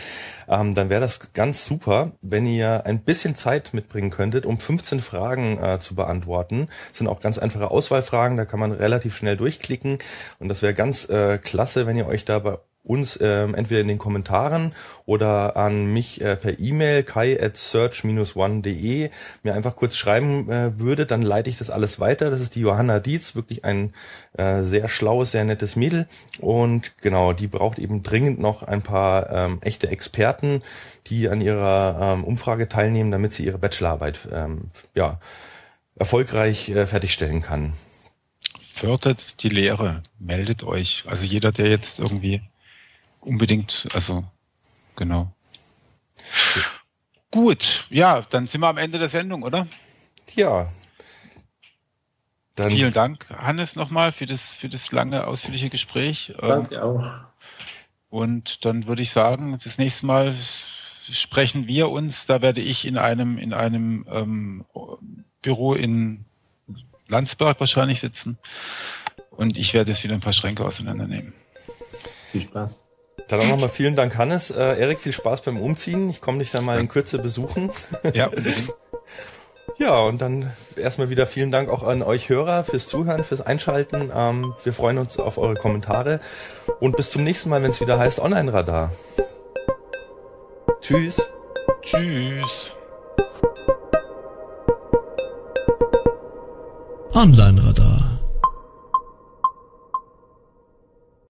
ähm, dann wäre das ganz super, wenn ihr ein bisschen Zeit mitbringen könntet, um 15 Fragen äh, zu beantworten. Das sind auch ganz einfache Auswahlfragen, da kann man relativ schnell durchklicken. Und das wäre ganz äh, klasse, wenn ihr euch da bei uns ähm, entweder in den Kommentaren oder an mich äh, per E-Mail kai at search-one.de mir einfach kurz schreiben äh, würde, dann leite ich das alles weiter. Das ist die Johanna Dietz, wirklich ein äh, sehr schlaues, sehr nettes Mädel und genau, die braucht eben dringend noch ein paar ähm, echte Experten, die an ihrer ähm, Umfrage teilnehmen, damit sie ihre Bachelorarbeit ähm, ja, erfolgreich äh, fertigstellen kann. Fördert die Lehre, meldet euch. Also jeder, der jetzt irgendwie unbedingt, also genau. Gut, ja, dann sind wir am Ende der Sendung, oder? Ja. Dann Vielen Dank, Hannes, nochmal für das, für das lange, ausführliche Gespräch. Danke ähm, auch. Und dann würde ich sagen, das nächste Mal sprechen wir uns. Da werde ich in einem, in einem ähm, Büro in Landsberg wahrscheinlich sitzen. Und ich werde jetzt wieder ein paar Schränke auseinandernehmen. Viel Spaß. Dann auch nochmal vielen Dank, Hannes. Äh, Erik, viel Spaß beim Umziehen. Ich komme dich dann mal in Kürze besuchen. Ja. ja, und dann erstmal wieder vielen Dank auch an euch Hörer fürs Zuhören, fürs Einschalten. Ähm, wir freuen uns auf eure Kommentare und bis zum nächsten Mal, wenn es wieder heißt Online-Radar. Tschüss. Tschüss. Online-Radar